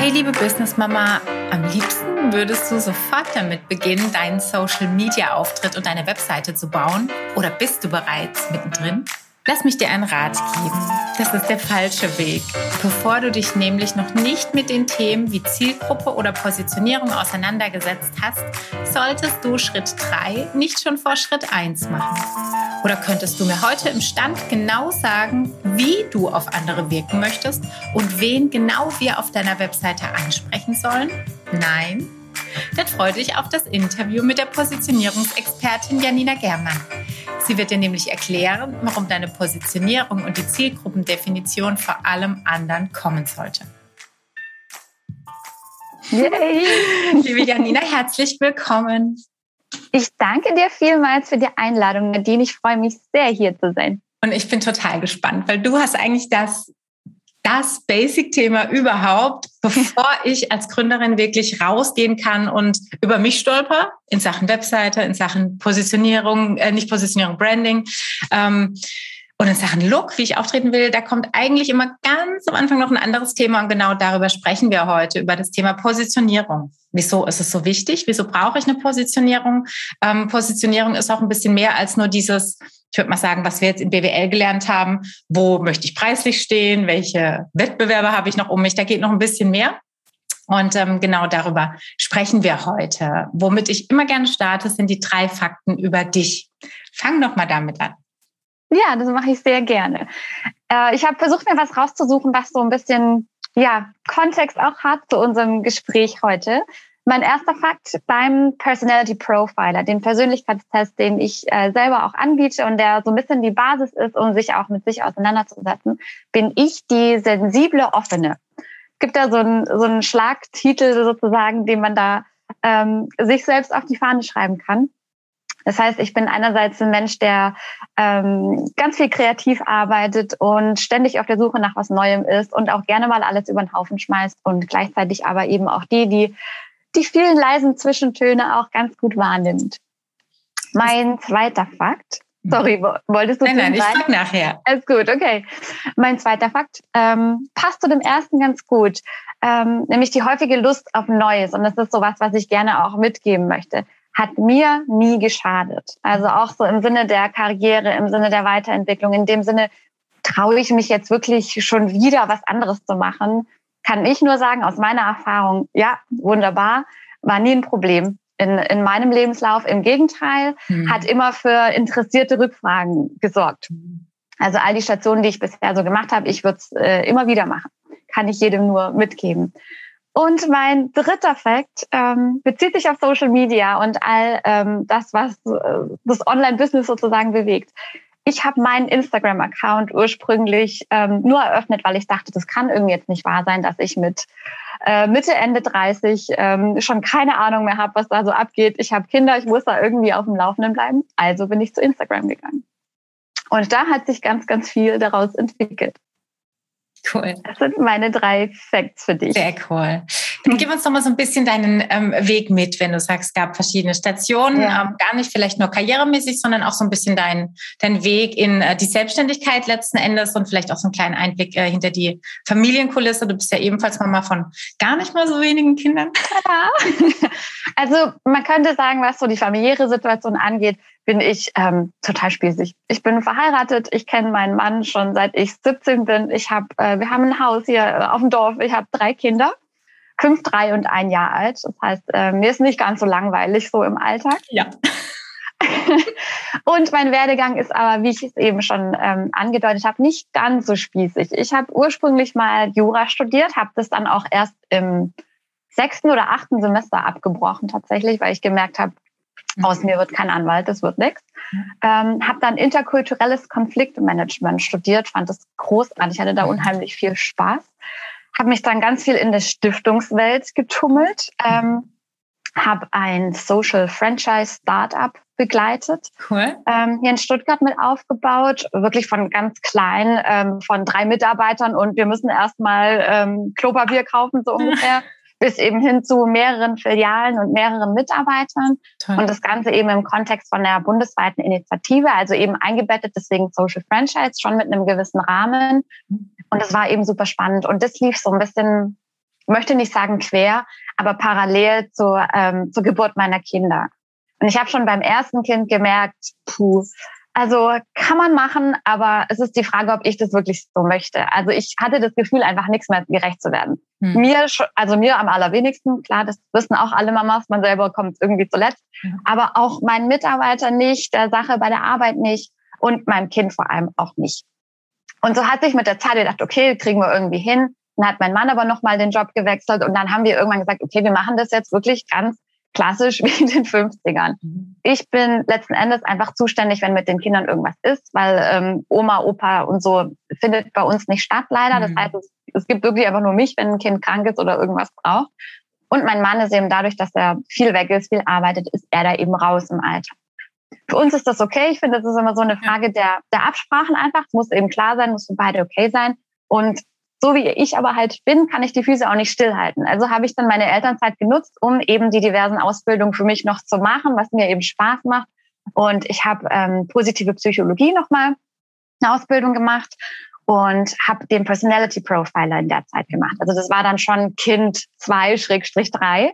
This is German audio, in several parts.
Hey liebe Business Mama, am liebsten würdest du sofort damit beginnen, deinen Social Media Auftritt und deine Webseite zu bauen? Oder bist du bereits mittendrin? Lass mich dir einen Rat geben. Das ist der falsche Weg. Bevor du dich nämlich noch nicht mit den Themen wie Zielgruppe oder Positionierung auseinandergesetzt hast, solltest du Schritt 3 nicht schon vor Schritt 1 machen. Oder könntest du mir heute im Stand genau sagen, wie du auf andere wirken möchtest und wen genau wir auf deiner Webseite ansprechen sollen? Nein? Dann freue dich auf das Interview mit der Positionierungsexpertin Janina Germann. Sie wird dir nämlich erklären, warum deine Positionierung und die Zielgruppendefinition vor allem anderen kommen sollte. Yay. Liebe Janina, herzlich willkommen. Ich danke dir vielmals für die Einladung, Nadine. Ich freue mich sehr, hier zu sein. Und ich bin total gespannt, weil du hast eigentlich das das Basic-Thema überhaupt, bevor ich als Gründerin wirklich rausgehen kann und über mich stolper in Sachen Webseite, in Sachen Positionierung, äh, nicht Positionierung, Branding. Ähm, und in Sachen Look, wie ich auftreten will, da kommt eigentlich immer ganz am Anfang noch ein anderes Thema und genau darüber sprechen wir heute, über das Thema Positionierung. Wieso ist es so wichtig? Wieso brauche ich eine Positionierung? Ähm, Positionierung ist auch ein bisschen mehr als nur dieses, ich würde mal sagen, was wir jetzt in BWL gelernt haben, wo möchte ich preislich stehen, welche Wettbewerbe habe ich noch um mich, da geht noch ein bisschen mehr. Und ähm, genau darüber sprechen wir heute. Womit ich immer gerne starte, sind die drei Fakten über dich. Fang doch mal damit an. Ja, das mache ich sehr gerne. Äh, ich habe versucht, mir was rauszusuchen, was so ein bisschen ja, Kontext auch hat zu unserem Gespräch heute. Mein erster Fakt beim Personality Profiler, den Persönlichkeitstest, den ich äh, selber auch anbiete und der so ein bisschen die Basis ist, um sich auch mit sich auseinanderzusetzen, bin ich die sensible Offene. Es gibt da so einen, so einen Schlagtitel sozusagen, den man da ähm, sich selbst auf die Fahne schreiben kann. Das heißt, ich bin einerseits ein Mensch, der ähm, ganz viel kreativ arbeitet und ständig auf der Suche nach was Neuem ist und auch gerne mal alles über den Haufen schmeißt und gleichzeitig aber eben auch die, die die vielen leisen Zwischentöne auch ganz gut wahrnimmt. Mein zweiter Fakt. Sorry, wolltest du Nein, nein, ich frag nachher. Alles gut, okay. Mein zweiter Fakt ähm, passt zu dem ersten ganz gut, ähm, nämlich die häufige Lust auf Neues. Und das ist sowas, was ich gerne auch mitgeben möchte hat mir nie geschadet. Also auch so im Sinne der Karriere, im Sinne der Weiterentwicklung, in dem Sinne traue ich mich jetzt wirklich schon wieder was anderes zu machen, kann ich nur sagen, aus meiner Erfahrung, ja, wunderbar, war nie ein Problem in, in meinem Lebenslauf. Im Gegenteil, mhm. hat immer für interessierte Rückfragen gesorgt. Also all die Stationen, die ich bisher so gemacht habe, ich würde es äh, immer wieder machen. Kann ich jedem nur mitgeben. Und mein dritter Fakt ähm, bezieht sich auf Social Media und all ähm, das, was äh, das Online-Business sozusagen bewegt. Ich habe meinen Instagram-Account ursprünglich ähm, nur eröffnet, weil ich dachte, das kann irgendwie jetzt nicht wahr sein, dass ich mit äh, Mitte, Ende 30 ähm, schon keine Ahnung mehr habe, was da so abgeht. Ich habe Kinder, ich muss da irgendwie auf dem Laufenden bleiben. Also bin ich zu Instagram gegangen. Und da hat sich ganz, ganz viel daraus entwickelt. Cool. Das sind meine drei Facts für dich. Sehr cool. Dann gib uns doch mal so ein bisschen deinen ähm, Weg mit, wenn du sagst, es gab verschiedene Stationen, ja. ähm, gar nicht vielleicht nur karrieremäßig, sondern auch so ein bisschen dein, dein Weg in äh, die Selbstständigkeit letzten Endes und vielleicht auch so einen kleinen Einblick äh, hinter die Familienkulisse. Du bist ja ebenfalls Mama von gar nicht mal so wenigen Kindern. Ja. Also man könnte sagen, was so die familiäre Situation angeht, bin ich ähm, total spießig. Ich bin verheiratet, ich kenne meinen Mann schon seit ich 17 bin. Ich hab, äh, wir haben ein Haus hier äh, auf dem Dorf. Ich habe drei Kinder, fünf, drei und ein Jahr alt. Das heißt, äh, mir ist nicht ganz so langweilig so im Alltag. Ja. und mein Werdegang ist aber, wie ich es eben schon ähm, angedeutet habe, nicht ganz so spießig. Ich habe ursprünglich mal Jura studiert, habe das dann auch erst im sechsten oder achten Semester abgebrochen tatsächlich, weil ich gemerkt habe, aus mir wird kein Anwalt, das wird nichts. Ähm, habe dann interkulturelles Konfliktmanagement studiert, fand das großartig, hatte da unheimlich viel Spaß. Habe mich dann ganz viel in der Stiftungswelt getummelt, ähm, habe ein Social Franchise Startup begleitet, cool. ähm, hier in Stuttgart mit aufgebaut, wirklich von ganz klein, ähm, von drei Mitarbeitern und wir müssen erstmal ähm, Klopapier kaufen, so ungefähr. bis eben hin zu mehreren Filialen und mehreren Mitarbeitern. Toll. Und das Ganze eben im Kontext von der bundesweiten Initiative, also eben eingebettet, deswegen Social Franchise, schon mit einem gewissen Rahmen. Und das war eben super spannend. Und das lief so ein bisschen möchte nicht sagen quer, aber parallel zur, ähm, zur Geburt meiner Kinder. Und ich habe schon beim ersten Kind gemerkt, puh, also kann man machen, aber es ist die Frage, ob ich das wirklich so möchte. Also ich hatte das Gefühl, einfach nichts mehr gerecht zu werden. Hm. Mir, also mir am allerwenigsten, klar, das wissen auch alle Mamas, man selber kommt irgendwie zuletzt, hm. aber auch meinen Mitarbeiter nicht, der Sache bei der Arbeit nicht und meinem Kind vor allem auch nicht. Und so hat sich mit der Zeit gedacht, okay, kriegen wir irgendwie hin. Dann hat mein Mann aber nochmal den Job gewechselt und dann haben wir irgendwann gesagt, okay, wir machen das jetzt wirklich ganz klassisch wie in den 50ern. Mhm. Ich bin letzten Endes einfach zuständig, wenn mit den Kindern irgendwas ist, weil ähm, Oma, Opa und so findet bei uns nicht statt leider. Das mhm. heißt, es, es gibt wirklich einfach nur mich, wenn ein Kind krank ist oder irgendwas braucht. Und mein Mann ist eben dadurch, dass er viel weg ist, viel arbeitet, ist er da eben raus im Alter. Für uns ist das okay. Ich finde, das ist immer so eine Frage der, der Absprachen einfach. Es muss eben klar sein, muss für beide okay sein. Und so wie ich aber halt bin, kann ich die Füße auch nicht stillhalten. Also habe ich dann meine Elternzeit genutzt, um eben die diversen Ausbildungen für mich noch zu machen, was mir eben Spaß macht. Und ich habe ähm, positive Psychologie nochmal eine Ausbildung gemacht und habe den Personality Profiler in der Zeit gemacht. Also das war dann schon Kind 2 Schrägstrich 3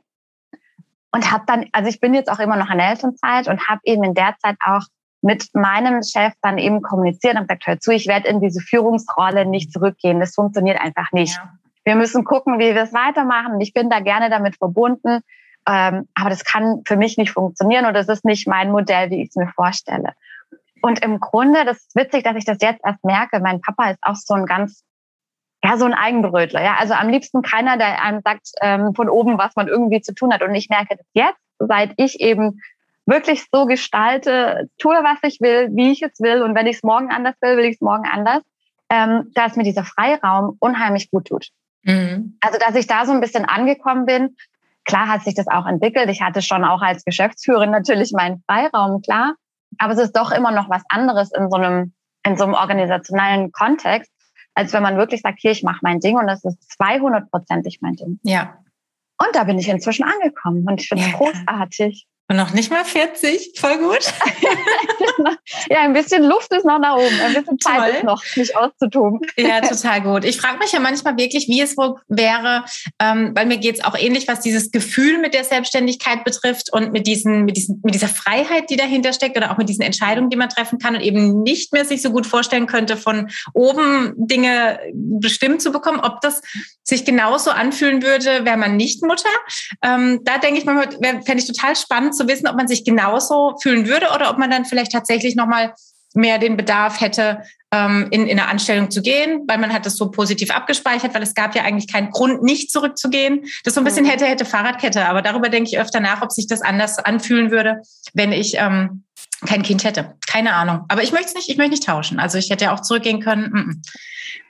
und habe dann, also ich bin jetzt auch immer noch in der Elternzeit und habe eben in der Zeit auch mit meinem Chef dann eben kommuniziert und gesagt, hör zu, ich werde in diese Führungsrolle nicht zurückgehen. Das funktioniert einfach nicht. Ja. Wir müssen gucken, wie wir es weitermachen. Ich bin da gerne damit verbunden. Ähm, aber das kann für mich nicht funktionieren oder das ist nicht mein Modell, wie ich es mir vorstelle. Und im Grunde, das ist witzig, dass ich das jetzt erst merke. Mein Papa ist auch so ein ganz, ja, so ein Eigenbrötler. Ja, also am liebsten keiner, der einem sagt ähm, von oben, was man irgendwie zu tun hat. Und ich merke das jetzt, seit ich eben wirklich so gestalte, tue, was ich will, wie ich es will. Und wenn ich es morgen anders will, will ich es morgen anders. Ähm, dass mir dieser Freiraum unheimlich gut tut. Mhm. Also, dass ich da so ein bisschen angekommen bin. Klar hat sich das auch entwickelt. Ich hatte schon auch als Geschäftsführerin natürlich meinen Freiraum, klar. Aber es ist doch immer noch was anderes in so einem, in so einem organisationellen Kontext, als wenn man wirklich sagt, hier, ich mache mein Ding und das ist 200-prozentig mein Ding. Ja. Und da bin ich inzwischen angekommen und ich finde es ja, großartig. Und noch nicht mal 40, voll gut. ja, ein bisschen Luft ist noch nach oben, ein bisschen Zeit Toll. ist noch, mich auszutoben. ja, total gut. Ich frage mich ja manchmal wirklich, wie es wohl wäre, ähm, weil mir geht's auch ähnlich, was dieses Gefühl mit der Selbstständigkeit betrifft und mit, diesen, mit, diesen, mit dieser Freiheit, die dahinter steckt oder auch mit diesen Entscheidungen, die man treffen kann und eben nicht mehr sich so gut vorstellen könnte, von oben Dinge bestimmt zu bekommen, ob das sich genauso anfühlen würde, wäre man nicht Mutter. Ähm, da denke ich mal, fände ich total spannend zu wissen, ob man sich genauso fühlen würde oder ob man dann vielleicht tatsächlich nochmal mehr den Bedarf hätte, ähm, in, in eine Anstellung zu gehen, weil man hat das so positiv abgespeichert, weil es gab ja eigentlich keinen Grund, nicht zurückzugehen. Das so ein bisschen mhm. hätte, hätte Fahrradkette, aber darüber denke ich öfter nach, ob sich das anders anfühlen würde, wenn ich ähm, kein Kind hätte. Keine Ahnung. Aber ich möchte es nicht, ich möchte nicht tauschen. Also ich hätte ja auch zurückgehen können. Mm -mm.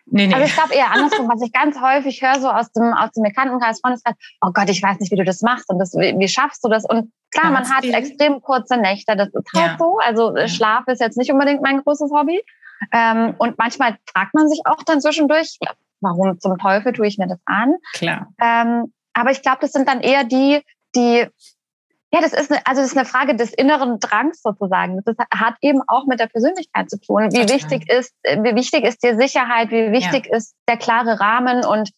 Nee, nee. Also ich glaube eher andersrum, was ich ganz häufig höre, so aus dem, aus dem Bekanntenkreis, Freundeskreis, oh Gott, ich weiß nicht, wie du das machst und das, wie, wie schaffst du das? Und klar, man hat extrem kurze Nächte, das ist halt ja. so. Also ja. Schlaf ist jetzt nicht unbedingt mein großes Hobby. Ähm, und manchmal fragt man sich auch dann zwischendurch, warum zum Teufel tue ich mir das an? Klar. Ähm, aber ich glaube, das sind dann eher die, die ja, das ist eine, also das ist eine Frage des inneren Drangs sozusagen. Das ist, hat eben auch mit der Persönlichkeit zu tun. Wie Total. wichtig ist, wie wichtig ist dir Sicherheit? Wie wichtig ja. ist der klare Rahmen? Und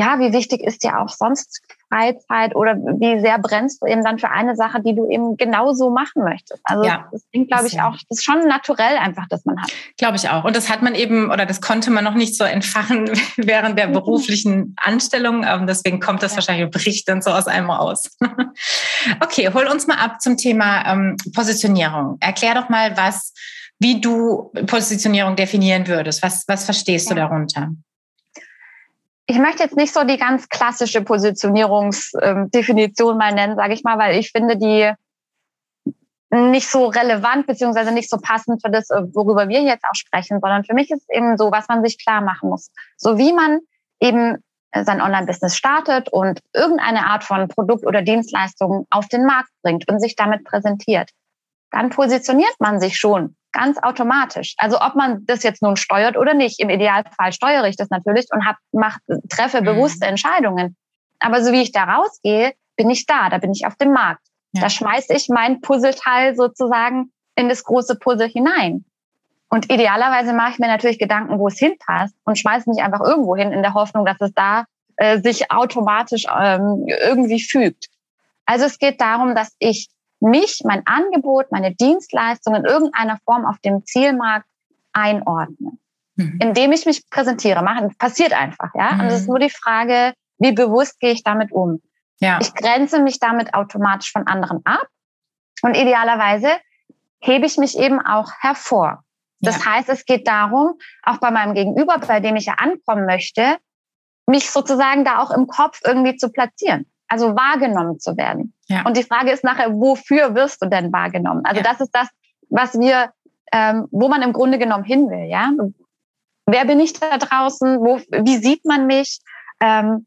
ja, wie wichtig ist dir auch sonst Freizeit oder wie sehr brennst du eben dann für eine Sache, die du eben genauso machen möchtest. Also ja, das klingt, glaube ich, ja. auch, das ist schon naturell einfach, dass man hat. Glaube ich auch. Und das hat man eben, oder das konnte man noch nicht so entfachen während der mhm. beruflichen Anstellung. Ähm, deswegen kommt das ja. wahrscheinlich, bricht dann so aus einem raus. okay, hol uns mal ab zum Thema ähm, Positionierung. Erklär doch mal, was, wie du Positionierung definieren würdest. Was, was verstehst du darunter? Ich möchte jetzt nicht so die ganz klassische Positionierungsdefinition mal nennen, sage ich mal, weil ich finde die nicht so relevant beziehungsweise nicht so passend für das, worüber wir jetzt auch sprechen, sondern für mich ist es eben so, was man sich klar machen muss. So wie man eben sein Online-Business startet und irgendeine Art von Produkt oder Dienstleistung auf den Markt bringt und sich damit präsentiert. Dann positioniert man sich schon ganz automatisch. Also ob man das jetzt nun steuert oder nicht. Im Idealfall steuere ich das natürlich und hab, mach, treffe mhm. bewusste Entscheidungen. Aber so wie ich da rausgehe, bin ich da, da bin ich auf dem Markt. Ja. Da schmeiße ich mein Puzzleteil sozusagen in das große Puzzle hinein. Und idealerweise mache ich mir natürlich Gedanken, wo es hinpasst und schmeiße mich einfach irgendwo hin in der Hoffnung, dass es da äh, sich automatisch ähm, irgendwie fügt. Also es geht darum, dass ich mich, mein Angebot, meine Dienstleistung in irgendeiner Form auf dem Zielmarkt einordne, mhm. indem ich mich präsentiere. Machen passiert einfach, ja. Mhm. Und es ist nur die Frage, wie bewusst gehe ich damit um? Ja. Ich grenze mich damit automatisch von anderen ab und idealerweise hebe ich mich eben auch hervor. Das ja. heißt, es geht darum, auch bei meinem Gegenüber, bei dem ich ja ankommen möchte, mich sozusagen da auch im Kopf irgendwie zu platzieren. Also wahrgenommen zu werden. Ja. Und die Frage ist nachher, wofür wirst du denn wahrgenommen? Also ja. das ist das, was wir, ähm, wo man im Grunde genommen hin will. Ja, wer bin ich da draußen? Wo, wie sieht man mich? Ähm,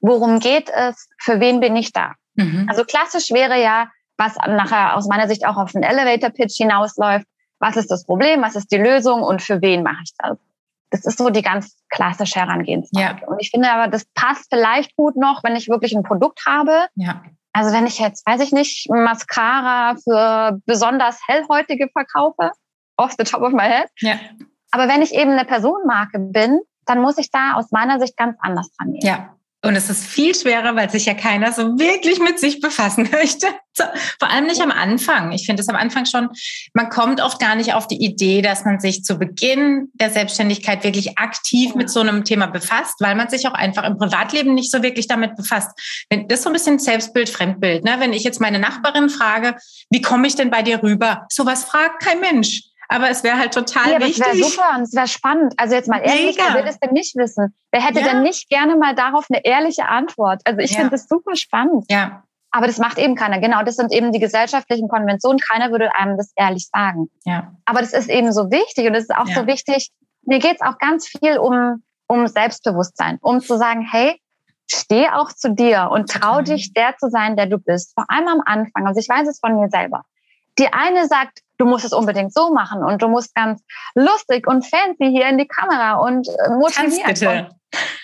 worum geht es? Für wen bin ich da? Mhm. Also klassisch wäre ja, was nachher aus meiner Sicht auch auf den Elevator Pitch hinausläuft. Was ist das Problem? Was ist die Lösung? Und für wen mache ich das? Das ist so die ganz klassische Herangehensweise. Ja. Und ich finde aber, das passt vielleicht gut noch, wenn ich wirklich ein Produkt habe. Ja. Also wenn ich jetzt, weiß ich nicht, Mascara für besonders hellhäutige verkaufe, off the top of my head. Ja. Aber wenn ich eben eine Personenmarke bin, dann muss ich da aus meiner Sicht ganz anders dran gehen. Ja. Und es ist viel schwerer, weil sich ja keiner so wirklich mit sich befassen möchte. Vor allem nicht am Anfang. Ich finde es am Anfang schon, man kommt oft gar nicht auf die Idee, dass man sich zu Beginn der Selbstständigkeit wirklich aktiv mit so einem Thema befasst, weil man sich auch einfach im Privatleben nicht so wirklich damit befasst. Das ist so ein bisschen Selbstbild, Fremdbild. Ne? Wenn ich jetzt meine Nachbarin frage, wie komme ich denn bei dir rüber? Sowas fragt kein Mensch. Aber es wäre halt total ja, wichtig. Das wäre super und es wäre spannend. Also jetzt mal ehrlich, Mega. wer will das denn nicht wissen? Wer hätte ja. denn nicht gerne mal darauf eine ehrliche Antwort? Also ich ja. finde das super spannend. Ja. Aber das macht eben keiner. Genau, das sind eben die gesellschaftlichen Konventionen. Keiner würde einem das ehrlich sagen. Ja. Aber das ist eben so wichtig und es ist auch so wichtig. Mir geht es auch ganz viel um, um Selbstbewusstsein, um zu sagen, hey, steh auch zu dir und trau dich, der zu sein, der du bist. Vor allem am Anfang. Also ich weiß es von mir selber. Die eine sagt, du musst es unbedingt so machen und du musst ganz lustig und fancy hier in die Kamera und äh, motiviert. Tanz bitte.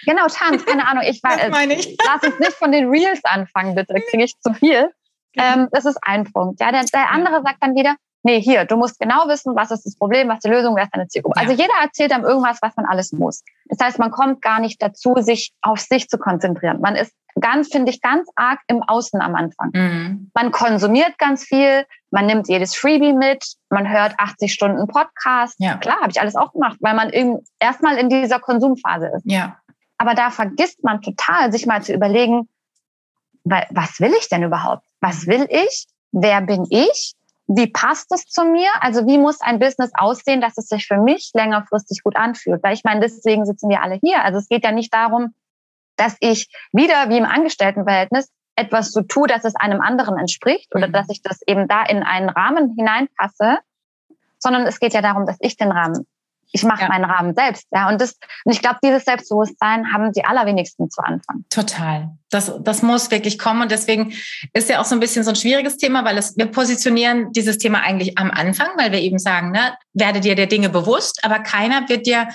genau, Tanz, keine Ahnung. Ich weiß, ich. lass uns nicht von den Reels anfangen, bitte, kriege ich zu viel. Ähm, das ist ein Punkt. Ja, der, der andere sagt dann wieder, nee, hier, du musst genau wissen, was ist das Problem, was ist die Lösung, wer ist deine Zielgruppe. Ja. Also jeder erzählt dann irgendwas, was man alles muss. Das heißt, man kommt gar nicht dazu, sich auf sich zu konzentrieren. Man ist ganz, finde ich, ganz arg im Außen am Anfang. Mhm. Man konsumiert ganz viel, man nimmt jedes Freebie mit, man hört 80 Stunden Podcast. Ja. Klar, habe ich alles auch gemacht, weil man erstmal in dieser Konsumphase ist. Ja. Aber da vergisst man total, sich mal zu überlegen, was will ich denn überhaupt? Was will ich? Wer bin ich? Wie passt es zu mir? Also wie muss ein Business aussehen, dass es sich für mich längerfristig gut anfühlt? Weil ich meine, deswegen sitzen wir alle hier. Also es geht ja nicht darum, dass ich wieder wie im Angestelltenverhältnis etwas so tue, dass es einem anderen entspricht oder mhm. dass ich das eben da in einen Rahmen hineinpasse, sondern es geht ja darum, dass ich den Rahmen, ich mache ja. meinen Rahmen selbst, ja. Und das, und ich glaube, dieses Selbstbewusstsein haben die allerwenigsten zu Anfang. Total. Das, das muss wirklich kommen und deswegen ist ja auch so ein bisschen so ein schwieriges Thema, weil es, wir positionieren dieses Thema eigentlich am Anfang, weil wir eben sagen, ne, werde dir der Dinge bewusst, aber keiner wird dir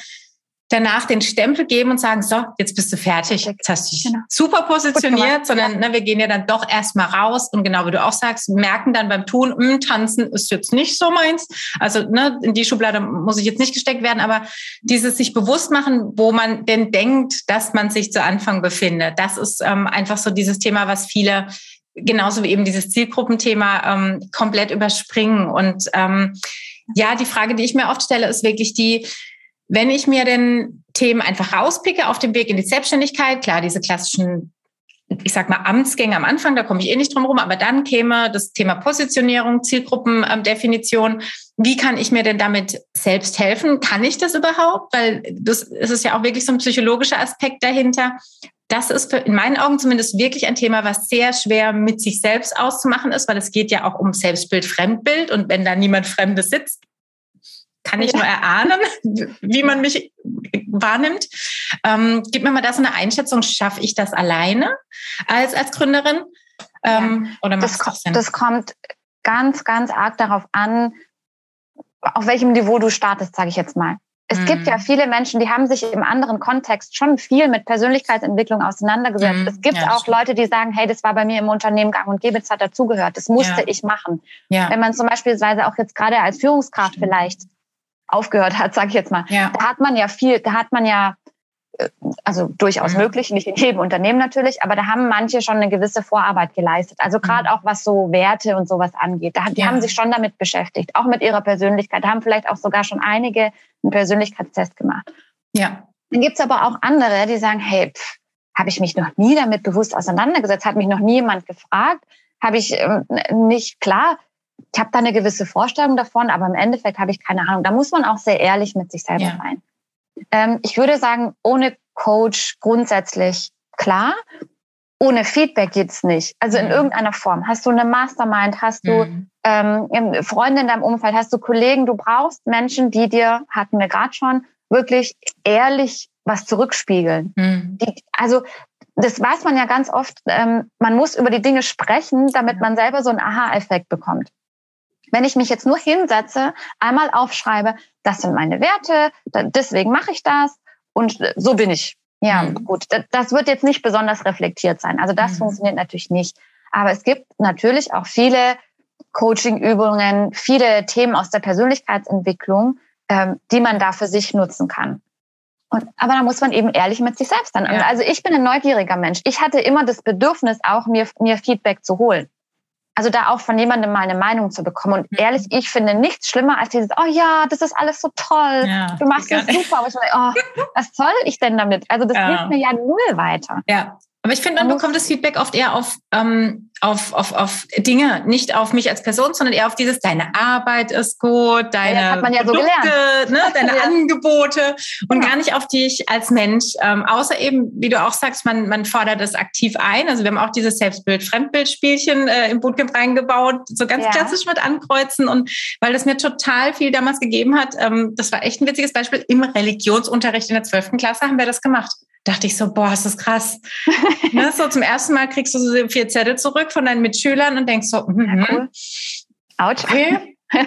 danach den Stempel geben und sagen, so, jetzt bist du fertig, jetzt hast du dich genau. super positioniert, sondern ne, wir gehen ja dann doch erstmal raus und genau wie du auch sagst, merken dann beim Tun, mh, hm, tanzen ist jetzt nicht so meins. Also ne, in die Schublade muss ich jetzt nicht gesteckt werden, aber dieses sich bewusst machen, wo man denn denkt, dass man sich zu Anfang befindet, das ist ähm, einfach so dieses Thema, was viele genauso wie eben dieses Zielgruppenthema ähm, komplett überspringen. Und ähm, ja, die Frage, die ich mir oft stelle, ist wirklich die, wenn ich mir den Themen einfach rauspicke auf dem Weg in die Selbstständigkeit, klar, diese klassischen, ich sag mal, Amtsgänge am Anfang, da komme ich eh nicht drum rum, aber dann käme das Thema Positionierung, Zielgruppendefinition. Wie kann ich mir denn damit selbst helfen? Kann ich das überhaupt? Weil das, ist ja auch wirklich so ein psychologischer Aspekt dahinter. Das ist in meinen Augen zumindest wirklich ein Thema, was sehr schwer mit sich selbst auszumachen ist, weil es geht ja auch um Selbstbild, Fremdbild. Und wenn da niemand Fremdes sitzt, kann ich ja. nur erahnen, wie man mich wahrnimmt. Ähm, gib mir mal da so eine Einschätzung, schaffe ich das alleine als, als Gründerin? Ähm, ja. Oder das, das, das kommt ganz, ganz arg darauf an, auf welchem Niveau du startest, sage ich jetzt mal. Es mm. gibt ja mhm. viele Menschen, die haben sich im anderen Kontext schon viel mit Persönlichkeitsentwicklung auseinandergesetzt. Mm. Es gibt ja, auch stimmt. Leute, die sagen, hey, das war bei mir im Unternehmen gang und gäbe, das hat dazugehört, das musste ja. ich machen. Ja. Wenn man zum Beispiel auch jetzt gerade als Führungskraft stimmt. vielleicht aufgehört hat, sage ich jetzt mal. Ja. Da hat man ja viel, da hat man ja also durchaus mhm. möglich, nicht in jedem Unternehmen natürlich, aber da haben manche schon eine gewisse Vorarbeit geleistet. Also gerade mhm. auch was so Werte und sowas angeht. Da, die ja. haben sich schon damit beschäftigt, auch mit ihrer Persönlichkeit, da haben vielleicht auch sogar schon einige einen Persönlichkeitstest gemacht. Ja. Dann gibt's aber auch andere, die sagen, hey, habe ich mich noch nie damit bewusst auseinandergesetzt, hat mich noch nie jemand gefragt, habe ich äh, nicht klar. Ich habe da eine gewisse Vorstellung davon, aber im Endeffekt habe ich keine Ahnung. Da muss man auch sehr ehrlich mit sich selber ja. sein. Ähm, ich würde sagen, ohne Coach grundsätzlich klar. Ohne Feedback geht's nicht. Also in mhm. irgendeiner Form. Hast du eine Mastermind? Hast du mhm. ähm, Freunde in deinem Umfeld? Hast du Kollegen? Du brauchst Menschen, die dir, hatten wir gerade schon, wirklich ehrlich was zurückspiegeln. Mhm. Die, also das weiß man ja ganz oft. Ähm, man muss über die Dinge sprechen, damit man selber so einen Aha-Effekt bekommt. Wenn ich mich jetzt nur hinsetze, einmal aufschreibe, das sind meine Werte, deswegen mache ich das und so bin ich. Ja, mhm. gut. Das wird jetzt nicht besonders reflektiert sein. Also das mhm. funktioniert natürlich nicht. Aber es gibt natürlich auch viele Coaching-Übungen, viele Themen aus der Persönlichkeitsentwicklung, ähm, die man da für sich nutzen kann. Und, aber da muss man eben ehrlich mit sich selbst sein. Ja. Also ich bin ein neugieriger Mensch. Ich hatte immer das Bedürfnis, auch mir, mir Feedback zu holen. Also da auch von jemandem mal eine Meinung zu bekommen. Und mhm. ehrlich, ich finde nichts schlimmer als dieses, oh ja, das ist alles so toll. Ja, du machst das super. Aber ich meine, oh, was soll ich denn damit? Also das ja. hilft mir ja null weiter. Ja. Aber ich finde, man bekommt das Feedback oft eher auf, ähm, auf, auf, auf Dinge, nicht auf mich als Person, sondern eher auf dieses, deine Arbeit ist gut, deine ja, ja Produkte, so ne, deine ja. Angebote und gar nicht auf dich als Mensch. Ähm, außer eben, wie du auch sagst, man, man fordert das aktiv ein. Also wir haben auch dieses Selbstbild-Fremdbild-Spielchen äh, im Bootcamp reingebaut, so ganz klassisch mit ankreuzen. Und weil das mir total viel damals gegeben hat, ähm, das war echt ein witziges Beispiel, im Religionsunterricht in der 12. Klasse haben wir das gemacht dachte ich so, boah, ist das krass. ne, so zum ersten Mal kriegst du so vier Zettel zurück von deinen Mitschülern und denkst so, mm, ja, cool. Autsch. Okay.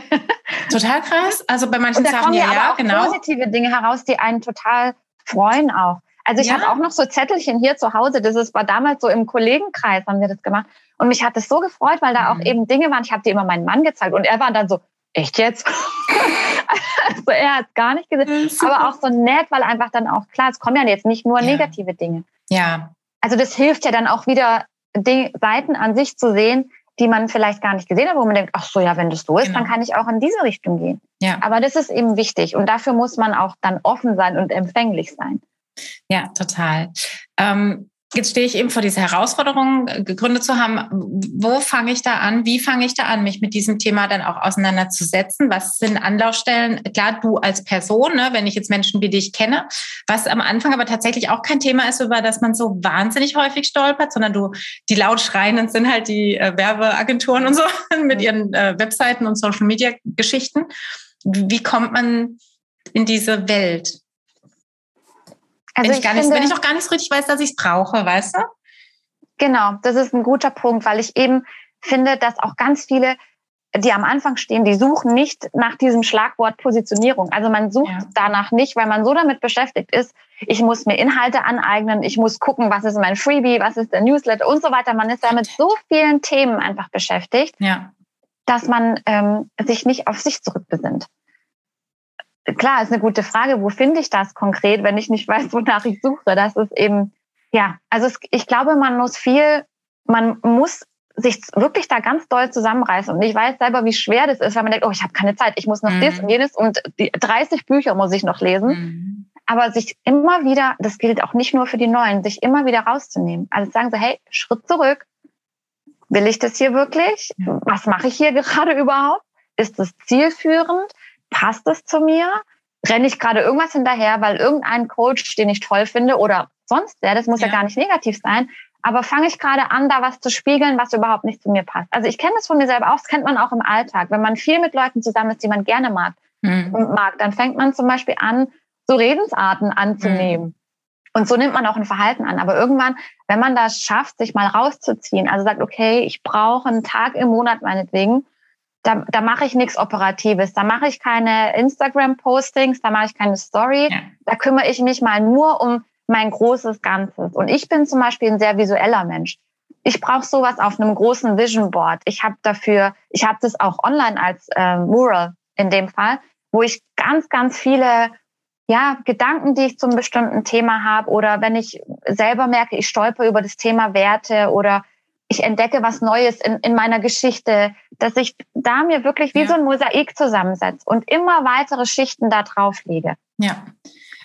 total krass. Also bei manchen Sachen ja, ja, genau. positive Dinge heraus, die einen total freuen auch. Also ich ja. habe auch noch so Zettelchen hier zu Hause. Das ist, war damals so im Kollegenkreis haben wir das gemacht. Und mich hat das so gefreut, weil da auch mhm. eben Dinge waren. Ich habe die immer meinen Mann gezeigt und er war dann so, echt jetzt? also er hat gar nicht gesehen. Aber auch so nett, weil einfach dann auch klar, es kommen ja jetzt nicht nur negative Dinge. Ja. Also das hilft ja dann auch wieder, die Seiten an sich zu sehen, die man vielleicht gar nicht gesehen hat, wo man denkt, ach so, ja, wenn das so ist, genau. dann kann ich auch in diese Richtung gehen. Ja. Aber das ist eben wichtig und dafür muss man auch dann offen sein und empfänglich sein. Ja, total. Ähm, Jetzt stehe ich eben vor dieser Herausforderung, äh, gegründet zu haben. Wo fange ich da an? Wie fange ich da an, mich mit diesem Thema dann auch auseinanderzusetzen? Was sind Anlaufstellen? Klar, du als Person, ne, wenn ich jetzt Menschen wie dich kenne, was am Anfang aber tatsächlich auch kein Thema ist, über das man so wahnsinnig häufig stolpert, sondern du, die laut schreienden sind halt die äh, Werbeagenturen und so mit ihren äh, Webseiten und Social Media Geschichten. Wie kommt man in diese Welt? Also wenn, ich, gar nicht, finde, wenn ich noch gar nicht so richtig weiß, dass ich es brauche, weißt du? Genau, das ist ein guter Punkt, weil ich eben finde, dass auch ganz viele, die am Anfang stehen, die suchen nicht nach diesem Schlagwort Positionierung. Also man sucht ja. danach nicht, weil man so damit beschäftigt ist, ich muss mir Inhalte aneignen, ich muss gucken, was ist mein Freebie, was ist der Newsletter und so weiter. Man ist da mit so vielen Themen einfach beschäftigt, ja. dass man ähm, sich nicht auf sich zurückbesinnt klar, ist eine gute Frage, wo finde ich das konkret, wenn ich nicht weiß, wonach ich suche. Das ist eben, ja, also es, ich glaube, man muss viel, man muss sich wirklich da ganz doll zusammenreißen. Und ich weiß selber, wie schwer das ist, weil man denkt, oh, ich habe keine Zeit, ich muss noch mhm. das und jenes und die 30 Bücher muss ich noch lesen. Mhm. Aber sich immer wieder, das gilt auch nicht nur für die Neuen, sich immer wieder rauszunehmen. Also sagen so, hey, Schritt zurück. Will ich das hier wirklich? Was mache ich hier gerade überhaupt? Ist das zielführend? Passt es zu mir? Renne ich gerade irgendwas hinterher, weil irgendein Coach, den ich toll finde oder sonst wer, das muss ja, ja gar nicht negativ sein, aber fange ich gerade an, da was zu spiegeln, was überhaupt nicht zu mir passt. Also ich kenne das von mir selber auch, das kennt man auch im Alltag. Wenn man viel mit Leuten zusammen ist, die man gerne mag, mhm. mag dann fängt man zum Beispiel an, so Redensarten anzunehmen. Mhm. Und so nimmt man auch ein Verhalten an. Aber irgendwann, wenn man das schafft, sich mal rauszuziehen, also sagt, okay, ich brauche einen Tag im Monat meinetwegen, da, da mache ich nichts Operatives, da mache ich keine Instagram-Postings, da mache ich keine Story, ja. da kümmere ich mich mal nur um mein großes Ganzes. Und ich bin zum Beispiel ein sehr visueller Mensch. Ich brauche sowas auf einem großen Vision Board. Ich habe dafür, ich habe das auch online als äh, Mural in dem Fall, wo ich ganz, ganz viele ja, Gedanken, die ich zum bestimmten Thema habe oder wenn ich selber merke, ich stolper über das Thema Werte oder ich entdecke was Neues in, in meiner Geschichte, dass ich da mir wirklich wie ja. so ein Mosaik zusammensetze und immer weitere Schichten da drauf lege. Ja.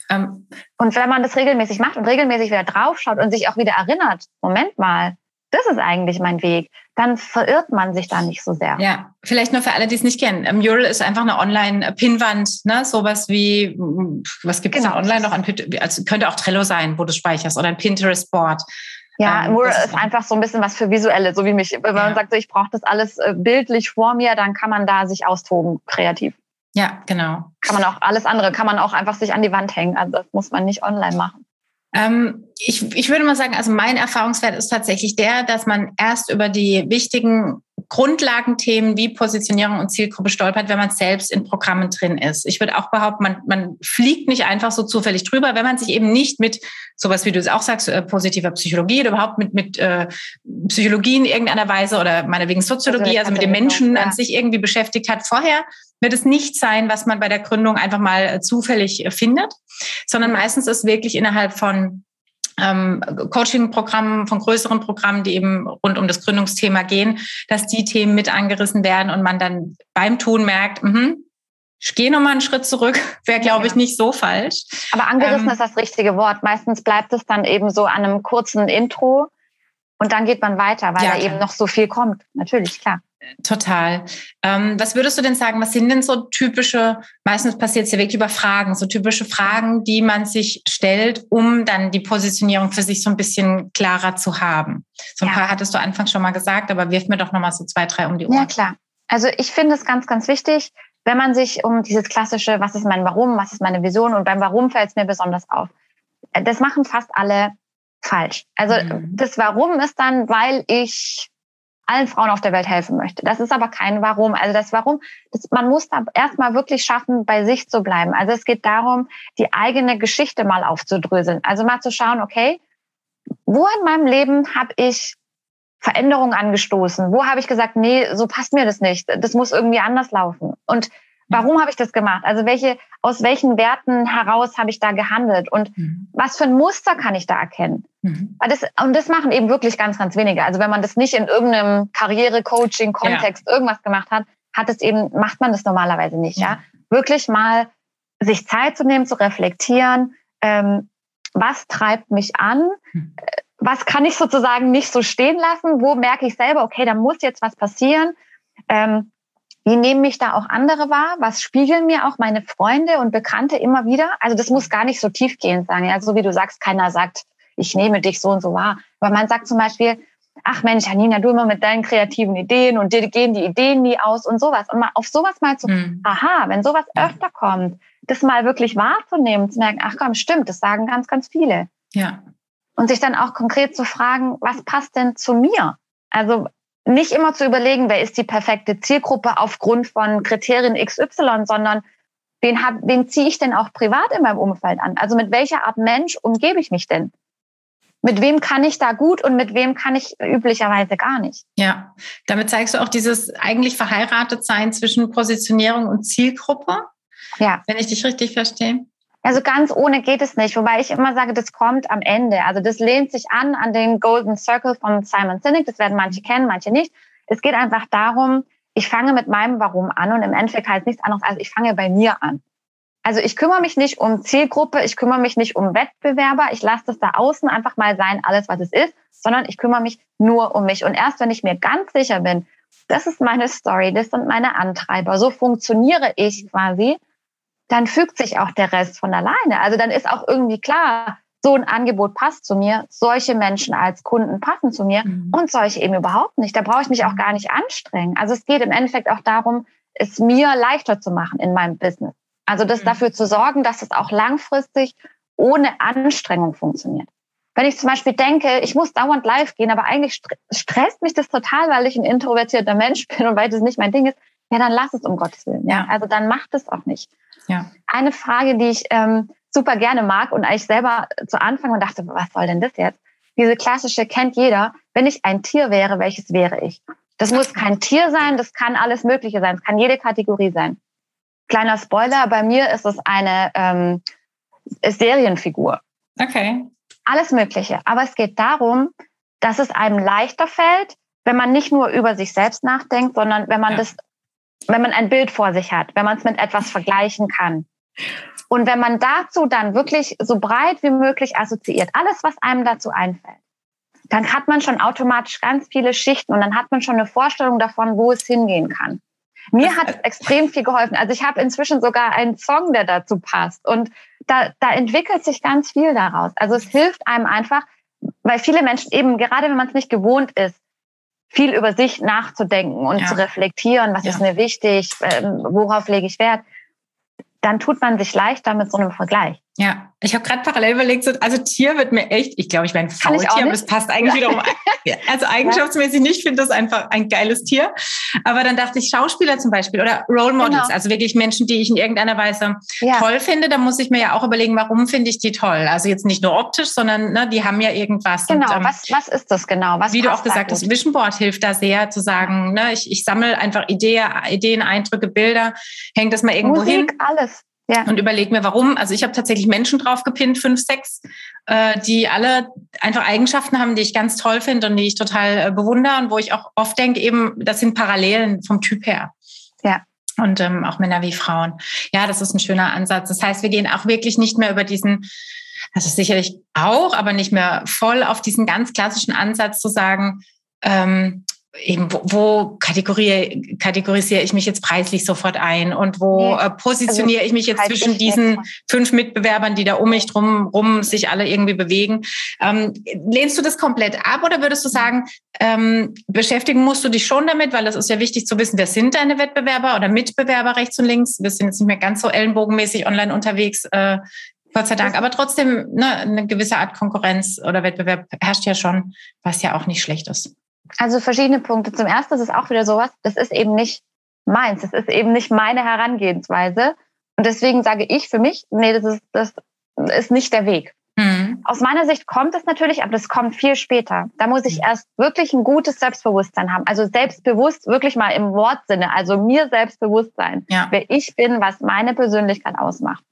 Ähm, und wenn man das regelmäßig macht und regelmäßig wieder draufschaut und sich auch wieder erinnert, Moment mal, das ist eigentlich mein Weg, dann verirrt man sich da nicht so sehr. Ja, vielleicht nur für alle, die es nicht kennen. Mural ist einfach eine Online-Pinwand, ne? sowas wie, was gibt es genau. da online noch an, also könnte auch Trello sein, wo du speicherst oder ein Pinterest-Board. Ja, ähm, Mural ist einfach so ein bisschen was für Visuelle, so wie mich. Wenn ja. man sagt, ich brauche das alles äh, bildlich vor mir, dann kann man da sich austoben, kreativ. Ja, genau. Kann man auch alles andere, kann man auch einfach sich an die Wand hängen. Also das muss man nicht online machen. Ähm, ich, ich würde mal sagen, also mein Erfahrungswert ist tatsächlich der, dass man erst über die wichtigen Grundlagenthemen wie Positionierung und Zielgruppe stolpert, wenn man selbst in Programmen drin ist. Ich würde auch behaupten, man, man fliegt nicht einfach so zufällig drüber, wenn man sich eben nicht mit sowas, wie du es auch sagst, äh, positiver Psychologie oder überhaupt mit, mit äh, Psychologie in irgendeiner Weise oder meinetwegen Soziologie, also, also mit dem Menschen ja. an sich irgendwie beschäftigt hat vorher, wird es nicht sein, was man bei der Gründung einfach mal äh, zufällig äh, findet, sondern meistens ist wirklich innerhalb von ähm, Coaching-Programmen, von größeren Programmen, die eben rund um das Gründungsthema gehen, dass die Themen mit angerissen werden und man dann beim Tun merkt, mh, ich gehe nochmal einen Schritt zurück, wäre, glaube ja. ich, nicht so falsch. Aber angerissen ähm, ist das richtige Wort. Meistens bleibt es dann eben so an einem kurzen Intro und dann geht man weiter, weil ja, da eben noch so viel kommt. Natürlich, klar. Total. Ähm, was würdest du denn sagen, was sind denn so typische, meistens passiert es ja wirklich über Fragen, so typische Fragen, die man sich stellt, um dann die Positionierung für sich so ein bisschen klarer zu haben? So ein ja. paar hattest du anfangs schon mal gesagt, aber wirf mir doch nochmal so zwei, drei um die Ohren. Ja, klar. Also ich finde es ganz, ganz wichtig, wenn man sich um dieses klassische, was ist mein Warum, was ist meine Vision und beim Warum fällt es mir besonders auf. Das machen fast alle falsch. Also mhm. das Warum ist dann, weil ich allen Frauen auf der Welt helfen möchte. Das ist aber kein Warum. Also das Warum, das, man muss da erstmal wirklich schaffen, bei sich zu bleiben. Also es geht darum, die eigene Geschichte mal aufzudröseln. Also mal zu schauen, okay, wo in meinem Leben habe ich Veränderungen angestoßen? Wo habe ich gesagt, nee, so passt mir das nicht. Das muss irgendwie anders laufen. Und Warum habe ich das gemacht? Also welche, aus welchen Werten heraus habe ich da gehandelt? Und mhm. was für ein Muster kann ich da erkennen? Mhm. Das, und das machen eben wirklich ganz, ganz wenige. Also wenn man das nicht in irgendeinem Karriere-Coaching-Kontext ja. irgendwas gemacht hat, hat es eben, macht man das normalerweise nicht, ja. Wirklich mal sich Zeit zu nehmen, zu reflektieren, ähm, was treibt mich an? Mhm. Was kann ich sozusagen nicht so stehen lassen? Wo merke ich selber, okay, da muss jetzt was passieren? Ähm, wie nehmen mich da auch andere wahr? Was spiegeln mir auch meine Freunde und Bekannte immer wieder? Also das muss gar nicht so tiefgehend sein. Also so wie du sagst, keiner sagt, ich nehme dich so und so wahr. Aber man sagt zum Beispiel, ach Mensch, Janina, du immer mit deinen kreativen Ideen und dir gehen die Ideen nie aus und sowas. Und mal auf sowas mal zu, mhm. aha, wenn sowas öfter kommt, das mal wirklich wahrzunehmen, zu merken, ach komm, stimmt, das sagen ganz, ganz viele. Ja. Und sich dann auch konkret zu fragen, was passt denn zu mir? Also nicht immer zu überlegen, wer ist die perfekte Zielgruppe aufgrund von Kriterien XY, sondern wen, hab, wen ziehe ich denn auch privat in meinem Umfeld an? Also mit welcher Art Mensch umgebe ich mich denn? Mit wem kann ich da gut und mit wem kann ich üblicherweise gar nicht? Ja, damit zeigst du auch dieses eigentlich verheiratet sein zwischen Positionierung und Zielgruppe. Ja. Wenn ich dich richtig verstehe. Also ganz ohne geht es nicht, wobei ich immer sage, das kommt am Ende. Also das lehnt sich an an den Golden Circle von Simon Sinek. Das werden manche kennen, manche nicht. Es geht einfach darum, ich fange mit meinem Warum an und im Endeffekt heißt nichts anderes als ich fange bei mir an. Also ich kümmere mich nicht um Zielgruppe, ich kümmere mich nicht um Wettbewerber, ich lasse das da außen einfach mal sein, alles was es ist, sondern ich kümmere mich nur um mich. Und erst wenn ich mir ganz sicher bin, das ist meine Story, das sind meine Antreiber, so funktioniere ich quasi, dann fügt sich auch der Rest von alleine. Also dann ist auch irgendwie klar, so ein Angebot passt zu mir, solche Menschen als Kunden passen zu mir mhm. und solche eben überhaupt nicht. Da brauche ich mich auch gar nicht anstrengen. Also es geht im Endeffekt auch darum, es mir leichter zu machen in meinem Business. Also das mhm. dafür zu sorgen, dass es auch langfristig ohne Anstrengung funktioniert. Wenn ich zum Beispiel denke, ich muss dauernd live gehen, aber eigentlich stresst mich das total, weil ich ein introvertierter Mensch bin und weil das nicht mein Ding ist, ja, dann lass es um Gottes Willen. Ja, also dann macht es auch nicht. Ja. Eine Frage, die ich ähm, super gerne mag und eigentlich selber zu Anfang und dachte, was soll denn das jetzt? Diese klassische kennt jeder. Wenn ich ein Tier wäre, welches wäre ich? Das muss kein Tier sein, das kann alles Mögliche sein, es kann jede Kategorie sein. Kleiner Spoiler, bei mir ist es eine ähm, Serienfigur. Okay. Alles Mögliche. Aber es geht darum, dass es einem leichter fällt, wenn man nicht nur über sich selbst nachdenkt, sondern wenn man ja. das, wenn man ein Bild vor sich hat, wenn man es mit etwas vergleichen kann. Und wenn man dazu dann wirklich so breit wie möglich assoziiert, alles, was einem dazu einfällt, dann hat man schon automatisch ganz viele Schichten und dann hat man schon eine Vorstellung davon, wo es hingehen kann. Mir hat es extrem viel geholfen. Also ich habe inzwischen sogar einen Song, der dazu passt. Und da, da entwickelt sich ganz viel daraus. Also es hilft einem einfach, weil viele Menschen eben, gerade wenn man es nicht gewohnt ist, viel über sich nachzudenken und ja. zu reflektieren, was ja. ist mir wichtig, ähm, worauf lege ich Wert, dann tut man sich leichter mit so einem Vergleich. Ja, ich habe gerade parallel überlegt, so, also Tier wird mir echt, ich glaube, ich wäre ein Faultier, aber es passt eigentlich wiederum. Also eigenschaftsmäßig nicht, finde das einfach ein geiles Tier. Aber dann dachte ich, Schauspieler zum Beispiel oder Role Models, genau. also wirklich Menschen, die ich in irgendeiner Weise ja. toll finde, da muss ich mir ja auch überlegen, warum finde ich die toll? Also jetzt nicht nur optisch, sondern ne, die haben ja irgendwas. Genau, und, ähm, was, was ist das genau? Was wie du auch gesagt hast, Vision Board hilft da sehr zu sagen, ne, ich, ich sammle einfach Ideen, Ideen, Eindrücke, Bilder, hängt das mal irgendwo Musik, hin. alles. Ja. Und überleg mir, warum. Also ich habe tatsächlich Menschen drauf gepinnt, fünf, sechs, äh, die alle einfach Eigenschaften haben, die ich ganz toll finde und die ich total äh, bewundere und wo ich auch oft denke, eben, das sind Parallelen vom Typ her. Ja. Und ähm, auch Männer wie Frauen. Ja, das ist ein schöner Ansatz. Das heißt, wir gehen auch wirklich nicht mehr über diesen, also sicherlich auch, aber nicht mehr voll auf diesen ganz klassischen Ansatz zu sagen, ähm, eben, wo, wo kategoriere, kategorisiere ich mich jetzt preislich sofort ein und wo nee, äh, positioniere also ich mich jetzt zwischen ich diesen fünf Mitbewerbern, die da um mich drum rum sich alle irgendwie bewegen. Ähm, lehnst du das komplett ab oder würdest du sagen, ähm, beschäftigen musst du dich schon damit, weil das ist ja wichtig zu wissen, wer sind deine Wettbewerber oder Mitbewerber rechts und links? Wir sind jetzt nicht mehr ganz so ellenbogenmäßig online unterwegs. Äh, Gott sei Dank. Aber trotzdem, ne, eine gewisse Art Konkurrenz oder Wettbewerb herrscht ja schon, was ja auch nicht schlecht ist. Also verschiedene Punkte. Zum ersten ist es auch wieder sowas, das ist eben nicht meins, das ist eben nicht meine Herangehensweise. Und deswegen sage ich für mich, nee, das ist, das ist nicht der Weg. Mhm. Aus meiner Sicht kommt es natürlich, aber das kommt viel später. Da muss ich mhm. erst wirklich ein gutes Selbstbewusstsein haben. Also selbstbewusst wirklich mal im Wortsinne, also mir selbstbewusst sein, ja. wer ich bin, was meine Persönlichkeit ausmacht.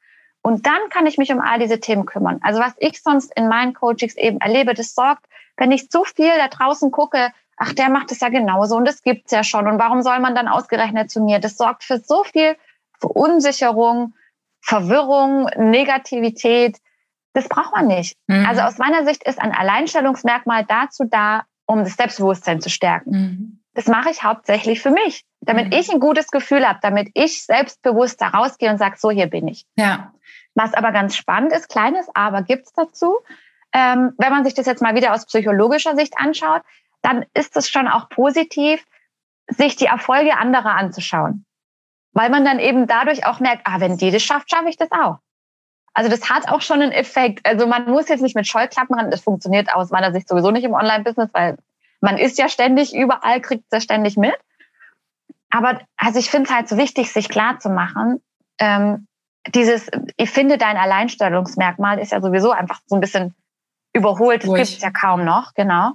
Und dann kann ich mich um all diese Themen kümmern. Also was ich sonst in meinen Coachings eben erlebe, das sorgt, wenn ich zu viel da draußen gucke, ach, der macht es ja genauso und das gibt's ja schon. Und warum soll man dann ausgerechnet zu mir? Das sorgt für so viel Verunsicherung, Verwirrung, Negativität. Das braucht man nicht. Mhm. Also aus meiner Sicht ist ein Alleinstellungsmerkmal dazu da, um das Selbstbewusstsein zu stärken. Mhm. Das mache ich hauptsächlich für mich, damit mhm. ich ein gutes Gefühl habe, damit ich selbstbewusst da rausgehe und sage, so hier bin ich. Ja. Was aber ganz spannend ist, kleines Aber gibt's dazu. Ähm, wenn man sich das jetzt mal wieder aus psychologischer Sicht anschaut, dann ist es schon auch positiv, sich die Erfolge anderer anzuschauen. Weil man dann eben dadurch auch merkt, ah, wenn die das schafft, schaffe ich das auch. Also das hat auch schon einen Effekt. Also man muss jetzt nicht mit Scheuklappen ran. Das funktioniert aus meiner Sicht sowieso nicht im Online-Business, weil man ist ja ständig überall, kriegt es ja ständig mit. Aber also ich finde es halt so wichtig, sich klar zu machen, ähm, dieses, ich finde dein Alleinstellungsmerkmal ist ja sowieso einfach so ein bisschen überholt. Das gibt es ja kaum noch, genau.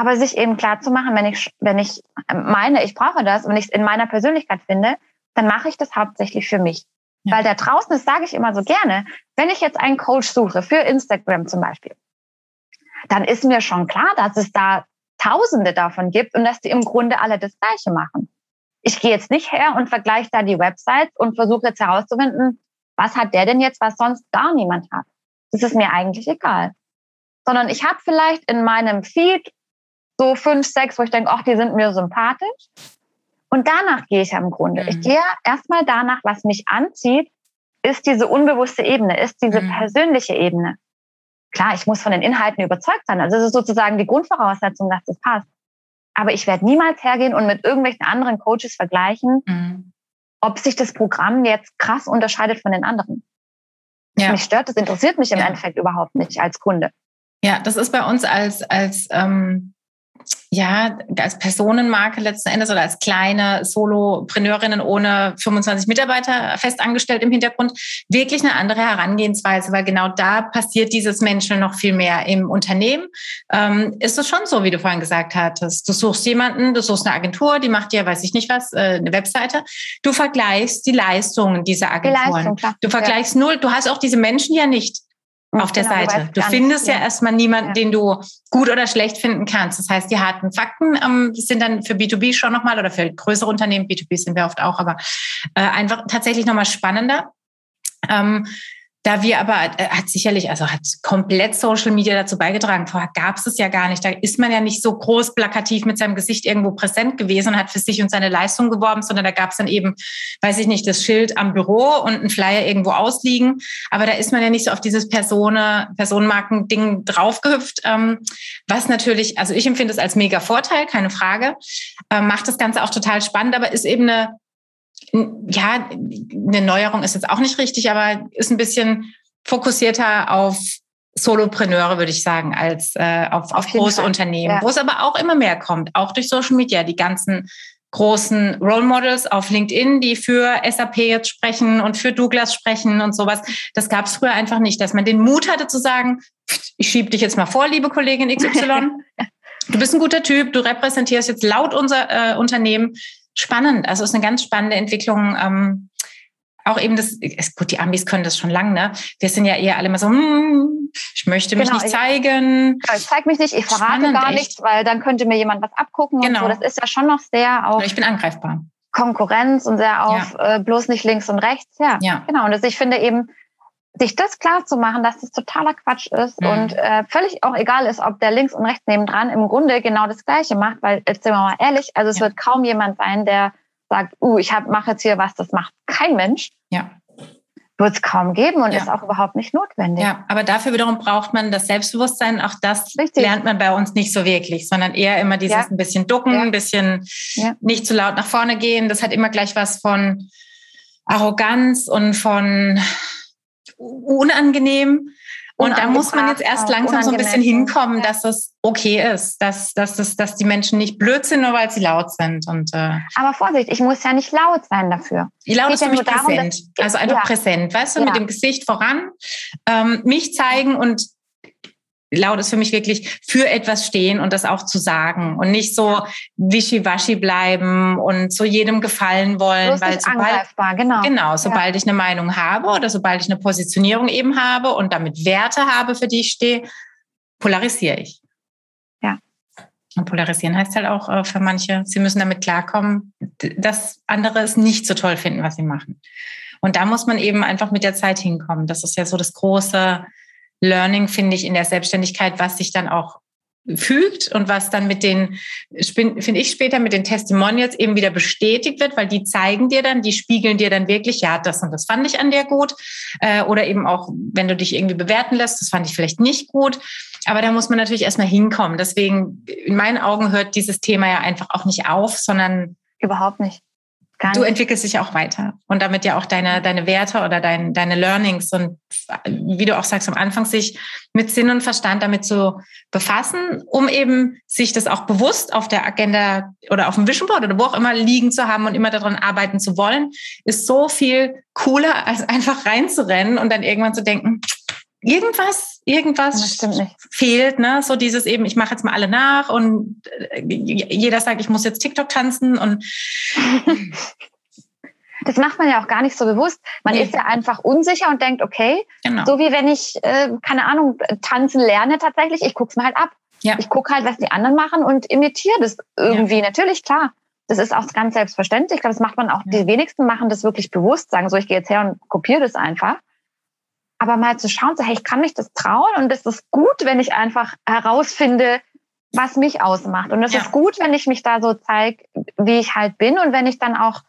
Aber sich eben klar zu machen, wenn ich, wenn ich meine, ich brauche das und ich es in meiner Persönlichkeit finde, dann mache ich das hauptsächlich für mich. Ja. Weil da draußen, das sage ich immer so gerne, wenn ich jetzt einen Coach suche, für Instagram zum Beispiel, dann ist mir schon klar, dass es da Tausende davon gibt und dass die im Grunde alle das Gleiche machen. Ich gehe jetzt nicht her und vergleiche da die Websites und versuche jetzt herauszufinden, was hat der denn jetzt, was sonst gar niemand hat. Das ist mir eigentlich egal. Sondern ich habe vielleicht in meinem Feed so fünf, sechs, wo ich denke, ach, die sind mir sympathisch. Und danach gehe ich im Grunde. Mhm. Ich gehe erstmal danach, was mich anzieht, ist diese unbewusste Ebene, ist diese mhm. persönliche Ebene. Klar, ich muss von den Inhalten überzeugt sein. Also es ist sozusagen die Grundvoraussetzung, dass das passt. Aber ich werde niemals hergehen und mit irgendwelchen anderen Coaches vergleichen, mhm. ob sich das Programm jetzt krass unterscheidet von den anderen. Ja. Mich stört, das interessiert mich im ja. Endeffekt überhaupt nicht als Kunde. Ja, das ist bei uns als, als ähm, ja, als Personenmarke letzten Endes oder als kleine Solopreneurinnen ohne 25 Mitarbeiter festangestellt im Hintergrund wirklich eine andere Herangehensweise, weil genau da passiert dieses Menschen noch viel mehr im Unternehmen. Ähm, ist es schon so, wie du vorhin gesagt hattest. Du suchst jemanden, du suchst eine Agentur, die macht dir, weiß ich nicht was, äh, eine Webseite. Du vergleichst die Leistungen dieser Agenturen. Die Leistung, du vergleichst ja. null. Du hast auch diese Menschen ja nicht auf der genau, Seite. Du, du findest ja, ja erstmal niemanden, ja. den du gut oder schlecht finden kannst. Das heißt, die harten Fakten ähm, sind dann für B2B schon nochmal oder für größere Unternehmen, B2B sind wir oft auch, aber äh, einfach tatsächlich nochmal spannender. Ähm, da wir aber, äh, hat sicherlich, also hat komplett Social Media dazu beigetragen. Vorher gab es es ja gar nicht. Da ist man ja nicht so groß plakativ mit seinem Gesicht irgendwo präsent gewesen und hat für sich und seine Leistung geworben, sondern da gab es dann eben, weiß ich nicht, das Schild am Büro und ein Flyer irgendwo ausliegen. Aber da ist man ja nicht so auf dieses Personen, Personenmarken-Ding draufgehüpft, ähm, was natürlich, also ich empfinde es als mega Vorteil, keine Frage, äh, macht das Ganze auch total spannend, aber ist eben eine ja, eine Neuerung ist jetzt auch nicht richtig, aber ist ein bisschen fokussierter auf Solopreneure, würde ich sagen, als äh, auf, auf, auf große Fall. Unternehmen, ja. wo es aber auch immer mehr kommt, auch durch Social Media, die ganzen großen Role Models auf LinkedIn, die für SAP jetzt sprechen und für Douglas sprechen und sowas. Das gab es früher einfach nicht, dass man den Mut hatte zu sagen, ich schiebe dich jetzt mal vor, liebe Kollegin XY. Du bist ein guter Typ, du repräsentierst jetzt laut unser äh, Unternehmen spannend. Also es ist eine ganz spannende Entwicklung. Ähm, auch eben das, ist gut, die Amis können das schon lange, ne? Wir sind ja eher alle immer so, hm, ich möchte mich genau, nicht zeigen. Ich, ich zeige mich nicht, ich verrate Spannend, gar echt. nichts, weil dann könnte mir jemand was abgucken genau. und so. Das ist ja schon noch sehr auf. Ich bin angreifbar. Konkurrenz und sehr auf ja. äh, bloß nicht links und rechts. Ja, ja. genau. Und das, ich finde eben, sich das klar zu machen, dass das totaler Quatsch ist mhm. und äh, völlig auch egal ist, ob der links und rechts nebendran im Grunde genau das Gleiche macht, weil jetzt sind wir mal ehrlich, also es ja. wird kaum jemand sein, der sagt, uh, ich mache jetzt hier was, das macht kein Mensch. Ja. Wird es kaum geben und ja. ist auch überhaupt nicht notwendig. Ja, aber dafür wiederum braucht man das Selbstbewusstsein. Auch das Richtig. lernt man bei uns nicht so wirklich, sondern eher immer dieses ja. ein bisschen ducken, ein bisschen nicht zu laut nach vorne gehen. Das hat immer gleich was von Arroganz und von unangenehm. Und da muss man jetzt erst langsam so ein bisschen hinkommen, dass es okay ist, dass, dass, dass, dass die Menschen nicht blöd sind, nur weil sie laut sind. Und, äh Aber Vorsicht, ich muss ja nicht laut sein dafür. Laut ist für mich präsent. Darum, also einfach ja. präsent, weißt du, ja. mit dem Gesicht voran, ähm, mich zeigen und laut ist für mich wirklich für etwas stehen und das auch zu sagen und nicht so wischiwaschi bleiben und zu jedem gefallen wollen, weil sobald, genau. genau, sobald ja. ich eine Meinung habe oder sobald ich eine Positionierung eben habe und damit Werte habe, für die ich stehe, polarisiere ich. Ja. Und polarisieren heißt halt auch äh, für manche, sie müssen damit klarkommen, dass andere es nicht so toll finden, was sie machen. Und da muss man eben einfach mit der Zeit hinkommen. Das ist ja so das große Learning, finde ich, in der Selbstständigkeit, was sich dann auch fügt und was dann mit den, finde ich später mit den Testimonials eben wieder bestätigt wird, weil die zeigen dir dann, die spiegeln dir dann wirklich, ja, das und das fand ich an dir gut. Äh, oder eben auch, wenn du dich irgendwie bewerten lässt, das fand ich vielleicht nicht gut. Aber da muss man natürlich erstmal hinkommen. Deswegen, in meinen Augen hört dieses Thema ja einfach auch nicht auf, sondern überhaupt nicht du entwickelst dich auch weiter. Und damit ja auch deine, deine Werte oder dein, deine Learnings und wie du auch sagst, am Anfang sich mit Sinn und Verstand damit zu befassen, um eben sich das auch bewusst auf der Agenda oder auf dem Vision Board oder wo auch immer liegen zu haben und immer daran arbeiten zu wollen, ist so viel cooler, als einfach reinzurennen und dann irgendwann zu denken, irgendwas, irgendwas fehlt, ne? So dieses eben, ich mache jetzt mal alle nach und äh, jeder sagt, ich muss jetzt TikTok tanzen und das macht man ja auch gar nicht so bewusst. Man nee. ist ja einfach unsicher und denkt, okay, genau. so wie wenn ich, äh, keine Ahnung, tanzen lerne tatsächlich, ich gucke es mir halt ab. Ja. Ich gucke halt, was die anderen machen und imitiere das irgendwie. Ja. Natürlich, klar. Das ist auch ganz selbstverständlich. Ich glaube, das macht man auch, ja. die wenigsten machen das wirklich bewusst, sagen so, ich gehe jetzt her und kopiere das einfach aber mal zu schauen, so, hey, ich kann mich das trauen und es ist gut, wenn ich einfach herausfinde, was mich ausmacht. Und es ja. ist gut, wenn ich mich da so zeige, wie ich halt bin und wenn ich dann auch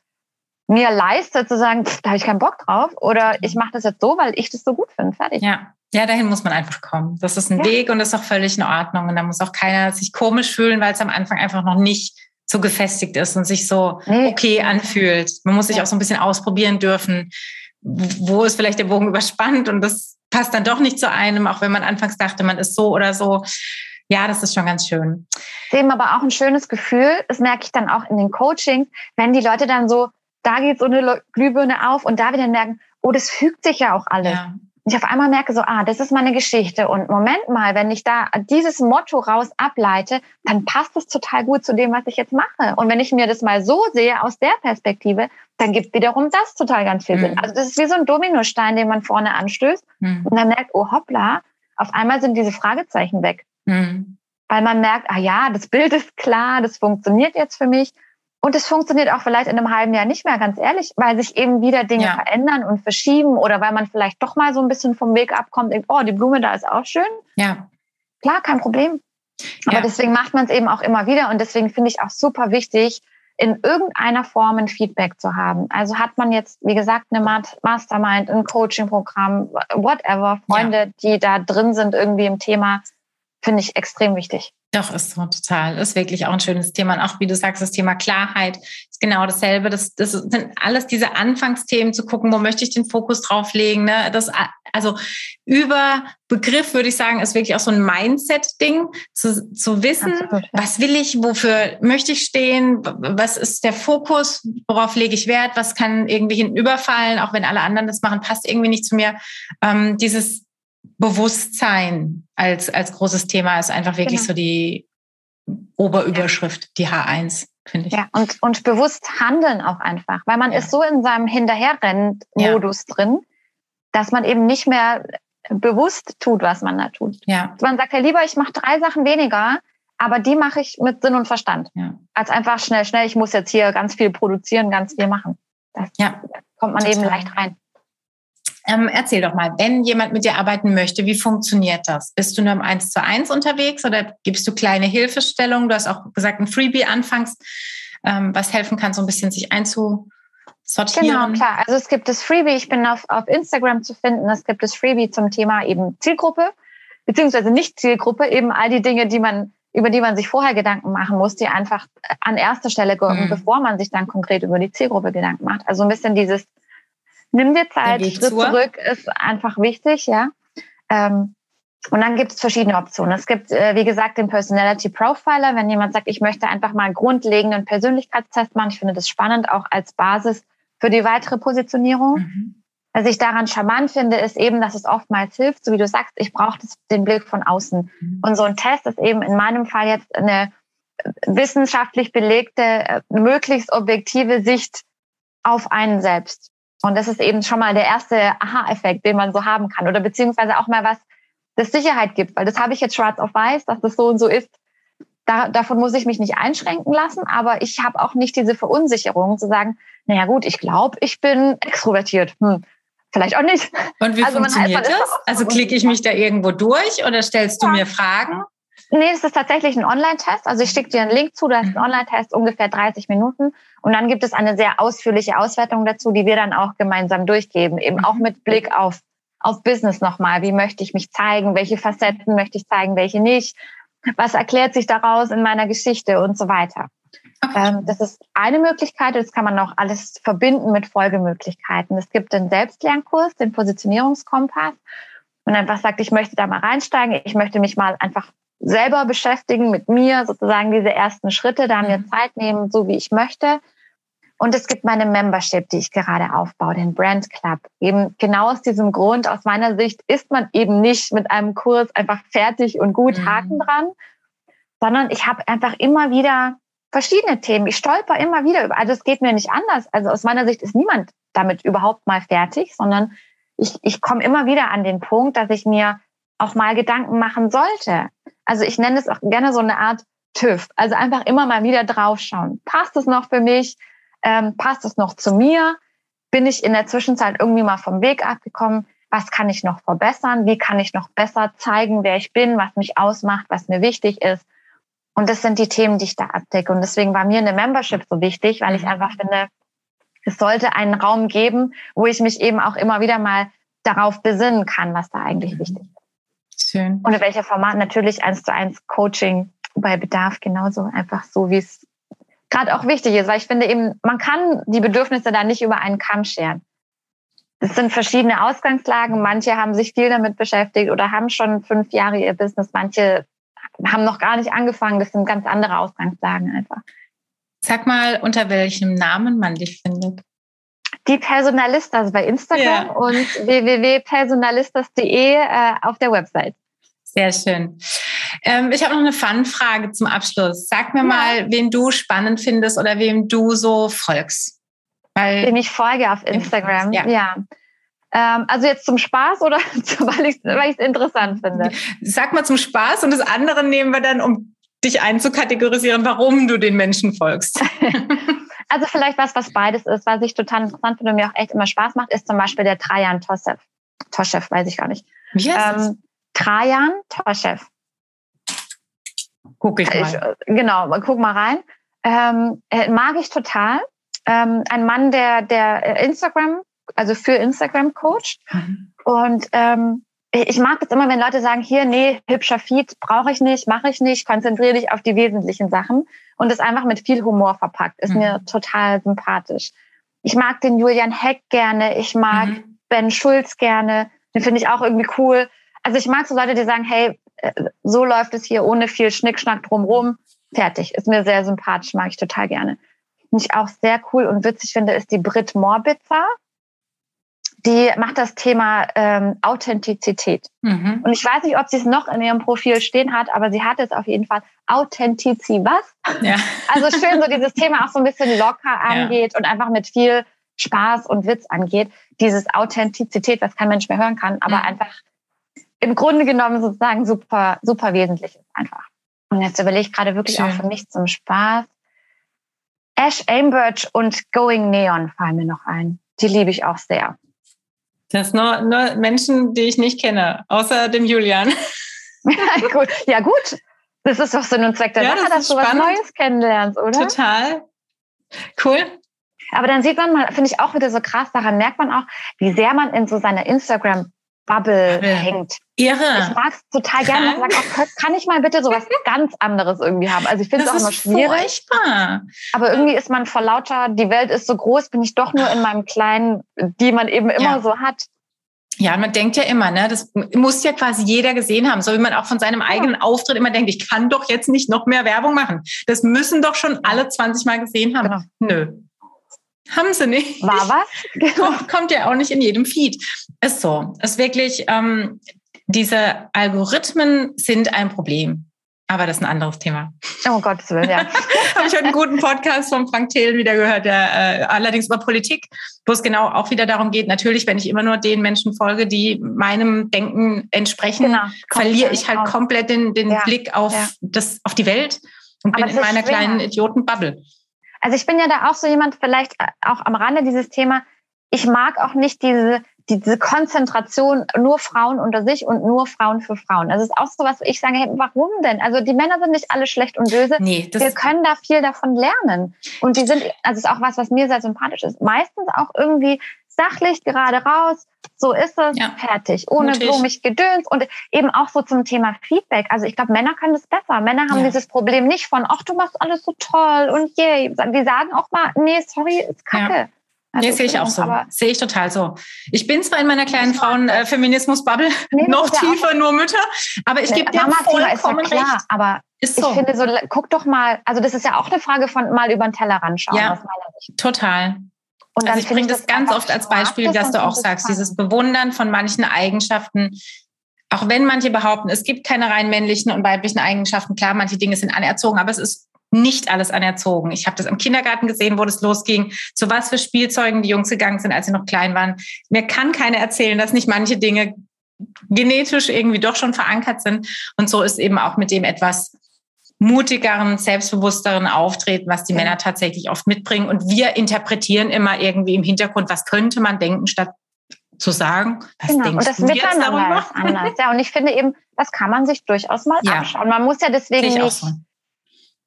mir leiste zu sagen, pff, da habe ich keinen Bock drauf oder ich mache das jetzt so, weil ich das so gut finde. Fertig. Ja. Ja, dahin muss man einfach kommen. Das ist ein ja. Weg und das ist auch völlig in Ordnung. Und da muss auch keiner sich komisch fühlen, weil es am Anfang einfach noch nicht so gefestigt ist und sich so nee. okay anfühlt. Man muss sich ja. auch so ein bisschen ausprobieren dürfen wo ist vielleicht der Bogen überspannt und das passt dann doch nicht zu einem, auch wenn man anfangs dachte, man ist so oder so. Ja, das ist schon ganz schön. Ist eben aber auch ein schönes Gefühl. Das merke ich dann auch in den Coachings, wenn die Leute dann so, da geht so eine Glühbirne auf und da wieder merken, oh, das fügt sich ja auch alles. Ja ich auf einmal merke so, ah, das ist meine Geschichte. Und Moment mal, wenn ich da dieses Motto raus ableite, dann passt es total gut zu dem, was ich jetzt mache. Und wenn ich mir das mal so sehe aus der Perspektive, dann gibt wiederum das total ganz viel Sinn. Mhm. Also das ist wie so ein Dominostein, den man vorne anstößt mhm. und dann merkt, oh hoppla, auf einmal sind diese Fragezeichen weg. Mhm. Weil man merkt, ah ja, das Bild ist klar, das funktioniert jetzt für mich. Und es funktioniert auch vielleicht in einem halben Jahr nicht mehr, ganz ehrlich, weil sich eben wieder Dinge ja. verändern und verschieben oder weil man vielleicht doch mal so ein bisschen vom Weg abkommt, denkt, oh, die Blume da ist auch schön. Ja. Klar, kein Problem. Aber ja. deswegen macht man es eben auch immer wieder und deswegen finde ich auch super wichtig, in irgendeiner Form ein Feedback zu haben. Also hat man jetzt, wie gesagt, eine Mastermind, ein Coaching-Programm, whatever, Freunde, ja. die da drin sind irgendwie im Thema, finde ich extrem wichtig. Doch, ist so total. Ist wirklich auch ein schönes Thema. Und auch, wie du sagst, das Thema Klarheit ist genau dasselbe. Das, das sind alles diese Anfangsthemen zu gucken, wo möchte ich den Fokus drauf legen. Ne? Das, also über Begriff würde ich sagen, ist wirklich auch so ein Mindset-Ding, zu, zu wissen, Absolut, was will ich, wofür möchte ich stehen, was ist der Fokus, worauf lege ich Wert, was kann irgendwie hinten überfallen, auch wenn alle anderen das machen, passt irgendwie nicht zu mir. Ähm, dieses Bewusstsein als, als großes Thema ist einfach wirklich genau. so die Oberüberschrift, die H1, finde ich. Ja, und, und bewusst handeln auch einfach, weil man ja. ist so in seinem Hinterherrennen-Modus ja. drin, dass man eben nicht mehr bewusst tut, was man da tut. Ja. Man sagt ja lieber, ich mache drei Sachen weniger, aber die mache ich mit Sinn und Verstand. Ja. Als einfach schnell, schnell, ich muss jetzt hier ganz viel produzieren, ganz viel machen. Das ja. kommt man Total. eben leicht rein. Ähm, erzähl doch mal, wenn jemand mit dir arbeiten möchte, wie funktioniert das? Bist du nur im 1 zu 1 unterwegs oder gibst du kleine Hilfestellungen? Du hast auch gesagt, ein Freebie anfangs, ähm, was helfen kann, so ein bisschen sich einzusortieren. Genau, klar. Also es gibt das Freebie, ich bin auf, auf Instagram zu finden, es gibt das Freebie zum Thema eben Zielgruppe, beziehungsweise nicht Zielgruppe, eben all die Dinge, die man über die man sich vorher Gedanken machen muss, die einfach an erster Stelle kommen, mhm. bevor man sich dann konkret über die Zielgruppe Gedanken macht. Also ein bisschen dieses Nimm dir Zeit, Schritt zur. zurück ist einfach wichtig, ja. Ähm, und dann gibt es verschiedene Optionen. Es gibt, äh, wie gesagt, den Personality Profiler, wenn jemand sagt, ich möchte einfach mal einen grundlegenden Persönlichkeitstest machen. Ich finde das spannend, auch als Basis für die weitere Positionierung. Mhm. Was ich daran charmant finde, ist eben, dass es oftmals hilft, so wie du sagst, ich brauche den Blick von außen. Mhm. Und so ein Test ist eben in meinem Fall jetzt eine wissenschaftlich belegte, äh, möglichst objektive Sicht auf einen selbst. Und das ist eben schon mal der erste Aha-Effekt, den man so haben kann. Oder beziehungsweise auch mal was, das Sicherheit gibt. Weil das habe ich jetzt schwarz auf weiß, dass das so und so ist. Da, davon muss ich mich nicht einschränken lassen, aber ich habe auch nicht diese Verunsicherung zu sagen, naja gut, ich glaube, ich bin extrovertiert. Hm, vielleicht auch nicht. Und wie also funktioniert das? Also klicke ich mich da irgendwo durch oder stellst du ja. mir Fragen? Nee, es ist tatsächlich ein Online-Test. Also ich schicke dir einen Link zu, da ist ein mhm. Online-Test, ungefähr 30 Minuten. Und dann gibt es eine sehr ausführliche Auswertung dazu, die wir dann auch gemeinsam durchgeben, eben auch mit Blick auf, auf Business nochmal. Wie möchte ich mich zeigen? Welche Facetten möchte ich zeigen? Welche nicht? Was erklärt sich daraus in meiner Geschichte und so weiter? Ähm, das ist eine Möglichkeit. Das kann man auch alles verbinden mit Folgemöglichkeiten. Es gibt den Selbstlernkurs, den Positionierungskompass und einfach sagt, ich möchte da mal reinsteigen. Ich möchte mich mal einfach selber beschäftigen mit mir, sozusagen diese ersten Schritte, da mir mhm. Zeit nehmen, so wie ich möchte. Und es gibt meine Membership, die ich gerade aufbaue, den Brand Club. Eben genau aus diesem Grund, aus meiner Sicht, ist man eben nicht mit einem Kurs einfach fertig und gut mhm. Haken dran, sondern ich habe einfach immer wieder verschiedene Themen. Ich stolper immer wieder über. Also es geht mir nicht anders. Also aus meiner Sicht ist niemand damit überhaupt mal fertig, sondern ich, ich komme immer wieder an den Punkt, dass ich mir auch mal Gedanken machen sollte. Also ich nenne es auch gerne so eine Art TÜV. Also einfach immer mal wieder draufschauen. Passt es noch für mich? Ähm, passt es noch zu mir? Bin ich in der Zwischenzeit irgendwie mal vom Weg abgekommen? Was kann ich noch verbessern? Wie kann ich noch besser zeigen, wer ich bin, was mich ausmacht, was mir wichtig ist? Und das sind die Themen, die ich da abdecke. Und deswegen war mir eine Membership so wichtig, weil ich mhm. einfach finde, es sollte einen Raum geben, wo ich mich eben auch immer wieder mal darauf besinnen kann, was da eigentlich wichtig ist. Schön. Und in welcher Format? Natürlich eins zu eins Coaching bei Bedarf genauso, einfach so, wie es gerade auch wichtig ist, weil ich finde eben, man kann die Bedürfnisse da nicht über einen Kamm scheren. Es sind verschiedene Ausgangslagen. Manche haben sich viel damit beschäftigt oder haben schon fünf Jahre ihr Business. Manche haben noch gar nicht angefangen. Das sind ganz andere Ausgangslagen einfach. Sag mal, unter welchem Namen man dich findet. Die Personalistas bei Instagram ja. und www.personalistas.de äh, auf der Website. Sehr schön. Ähm, ich habe noch eine Fun-Frage zum Abschluss. Sag mir ja. mal, wen du spannend findest oder wem du so folgst. Weil, Wem ich folge auf Instagram, ja. ja. Ähm, also jetzt zum Spaß oder weil ich es interessant finde? Sag mal zum Spaß und das andere nehmen wir dann, um dich einzukategorisieren, warum du den Menschen folgst. also vielleicht was, was beides ist, was ich total interessant finde und mir auch echt immer Spaß macht, ist zum Beispiel der Trajan Toschew. Toschew, weiß ich gar nicht. Wie heißt ähm, Trajan Toschew. Guck ich mal. Ich, äh, genau, guck mal rein. Ähm, äh, mag ich total. Ähm, ein Mann, der, der äh, Instagram, also für Instagram coacht. Mhm. Und ähm, ich mag es immer, wenn Leute sagen, hier, nee, hübscher Feed brauche ich nicht, mache ich nicht, konzentriere dich auf die wesentlichen Sachen und es einfach mit viel Humor verpackt. Ist mhm. mir total sympathisch. Ich mag den Julian Heck gerne, ich mag mhm. Ben Schulz gerne, den finde ich auch irgendwie cool. Also ich mag so Leute, die sagen, hey, äh, so läuft es hier ohne viel Schnickschnack drumrum. Fertig. Ist mir sehr sympathisch, mag ich total gerne. Was ich auch sehr cool und witzig finde, ist die Brit Morbitzer. Die macht das Thema ähm, Authentizität. Mhm. Und ich weiß nicht, ob sie es noch in ihrem Profil stehen hat, aber sie hat es auf jeden Fall. Authentizi was? Ja. Also schön, so dieses Thema auch so ein bisschen locker angeht ja. und einfach mit viel Spaß und Witz angeht. Dieses Authentizität, was kein Mensch mehr hören kann, aber mhm. einfach im Grunde genommen sozusagen super, super wesentlich ist einfach. Und jetzt überlege ich gerade wirklich Schön. auch für mich zum Spaß. Ash Ambridge und Going Neon fallen mir noch ein. Die liebe ich auch sehr. Das sind nur, nur Menschen, die ich nicht kenne, außer dem Julian. ja, gut. ja, gut. Das ist doch Sinn und Zweck der ja, Sache, das dass du was Neues kennenlernst, oder? Total. Cool. Aber dann sieht man mal, finde ich auch wieder so krass, daran merkt man auch, wie sehr man in so seiner Instagram Bubble Bubble. hängt. Irre. Ich mag es total gerne. Ich sage kann ich mal bitte sowas ganz anderes irgendwie haben? Also ich finde es auch immer schwierig. Furchtbar. Aber irgendwie ist man vor lauter, die Welt ist so groß, bin ich doch nur in meinem kleinen, die man eben immer ja. so hat. Ja, man denkt ja immer, ne, das muss ja quasi jeder gesehen haben, so wie man auch von seinem eigenen Auftritt immer denkt, ich kann doch jetzt nicht noch mehr Werbung machen. Das müssen doch schon alle 20 Mal gesehen haben. Genau. Nö, haben sie nicht. War was? Genau. Kommt ja auch nicht in jedem Feed. Ist so. Ist wirklich, ähm, diese Algorithmen sind ein Problem. Aber das ist ein anderes Thema. Oh Gottes Willen, ja. Habe ich heute einen guten Podcast von Frank Thelen wieder gehört, der äh, allerdings über Politik, wo es genau auch wieder darum geht, natürlich, wenn ich immer nur den Menschen folge, die meinem Denken entsprechen, genau. verliere ich halt komplett den, den ja. Blick auf, ja. das, auf die Welt und Aber bin in meiner schwer. kleinen Idiotenbubble. Also ich bin ja da auch so jemand, vielleicht äh, auch am Rande dieses Thema. Ich mag auch nicht diese, diese Konzentration nur Frauen unter sich und nur Frauen für Frauen. Also es ist auch so was, wo ich sage, hey, warum denn? Also die Männer sind nicht alle schlecht und böse. Nee, Wir können da viel davon lernen. Und die sind, also es ist auch was, was mir sehr sympathisch ist. Meistens auch irgendwie sachlich gerade raus, so ist es, ja. fertig, ohne blumig Gedöns und eben auch so zum Thema Feedback. Also ich glaube, Männer können das besser. Männer haben ja. dieses Problem nicht von, ach, du machst alles so toll und yay. Die sagen auch mal, nee, sorry, ist kacke. Ja. Also nee, sehe ich auch so. Sehe ich total so. Ich bin zwar in meiner kleinen Frauen-Feminismus-Bubble äh, nee, noch tiefer, nur Mütter, aber ich gebe dir vollkommen ist ja klar, recht. Aber ist so. ich finde so, guck doch mal, also das ist ja auch eine Frage von mal über den Tellerrand schauen. Ja, total. Und also ich bringe das ganz oft als Beispiel, dass du auch sagst, dieses Bewundern von manchen Eigenschaften, auch wenn manche behaupten, es gibt keine rein männlichen und weiblichen Eigenschaften, klar, manche Dinge sind anerzogen, aber es ist nicht alles anerzogen. Ich habe das im Kindergarten gesehen, wo das losging, zu was für Spielzeugen die Jungs gegangen sind, als sie noch klein waren. Mir kann keiner erzählen, dass nicht manche Dinge genetisch irgendwie doch schon verankert sind. Und so ist eben auch mit dem etwas mutigeren, selbstbewussteren Auftreten, was die. Männer tatsächlich oft mitbringen. Und wir interpretieren immer irgendwie im Hintergrund, was könnte man denken, statt zu sagen, was genau. und das du jetzt darüber? Ist anders. Ja, und ich finde eben, das kann man sich durchaus mal ja. anschauen. Man muss ja deswegen nicht. So.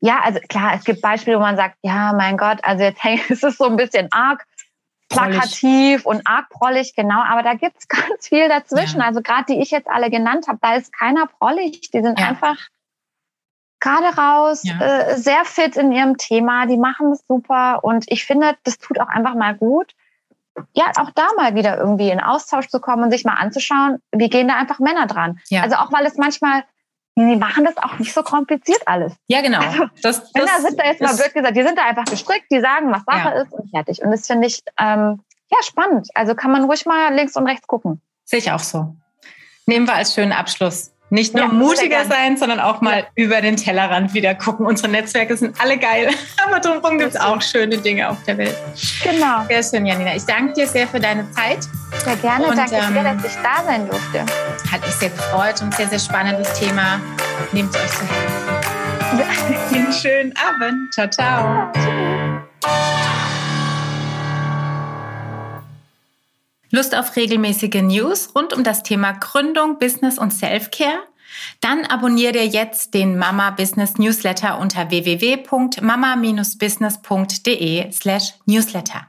Ja, also klar, es gibt Beispiele, wo man sagt, ja, mein Gott, also jetzt hey, ist es so ein bisschen arg plakativ und arg prollig, genau, aber da gibt's ganz viel dazwischen. Ja. Also gerade die ich jetzt alle genannt habe, da ist keiner prollig. Die sind ja. einfach gerade raus, ja. äh, sehr fit in ihrem Thema, die machen es super und ich finde, das tut auch einfach mal gut, ja, auch da mal wieder irgendwie in Austausch zu kommen und sich mal anzuschauen, wie gehen da einfach Männer dran. Also auch weil es manchmal die machen das auch nicht so kompliziert alles. Ja, genau. Also, das, das sind da jetzt mal blöd gesagt, die sind da einfach gestrickt, die sagen, was Sache ja. ist und fertig. Und das finde ich ähm, ja spannend. Also kann man ruhig mal links und rechts gucken. Sehe ich auch so. Nehmen wir als schönen Abschluss. Nicht nur ja, mutiger sein, sondern auch mal ja. über den Tellerrand wieder gucken. Unsere Netzwerke sind alle geil, aber drumherum gibt es auch schöne Dinge auf der Welt. Genau. Sehr schön, Janina. Ich danke dir sehr für deine Zeit. Sehr gerne. Und, danke ähm, dir, dass ich da sein durfte. Hat mich sehr gefreut und sehr, sehr spannendes Thema. Nehmt euch zu Herzen. Einen schönen Abend. Ciao, ciao. Lust auf regelmäßige News rund um das Thema Gründung, Business und Self-Care? Dann abonniere dir jetzt den Mama Business Newsletter unter www.mama-business.de slash newsletter.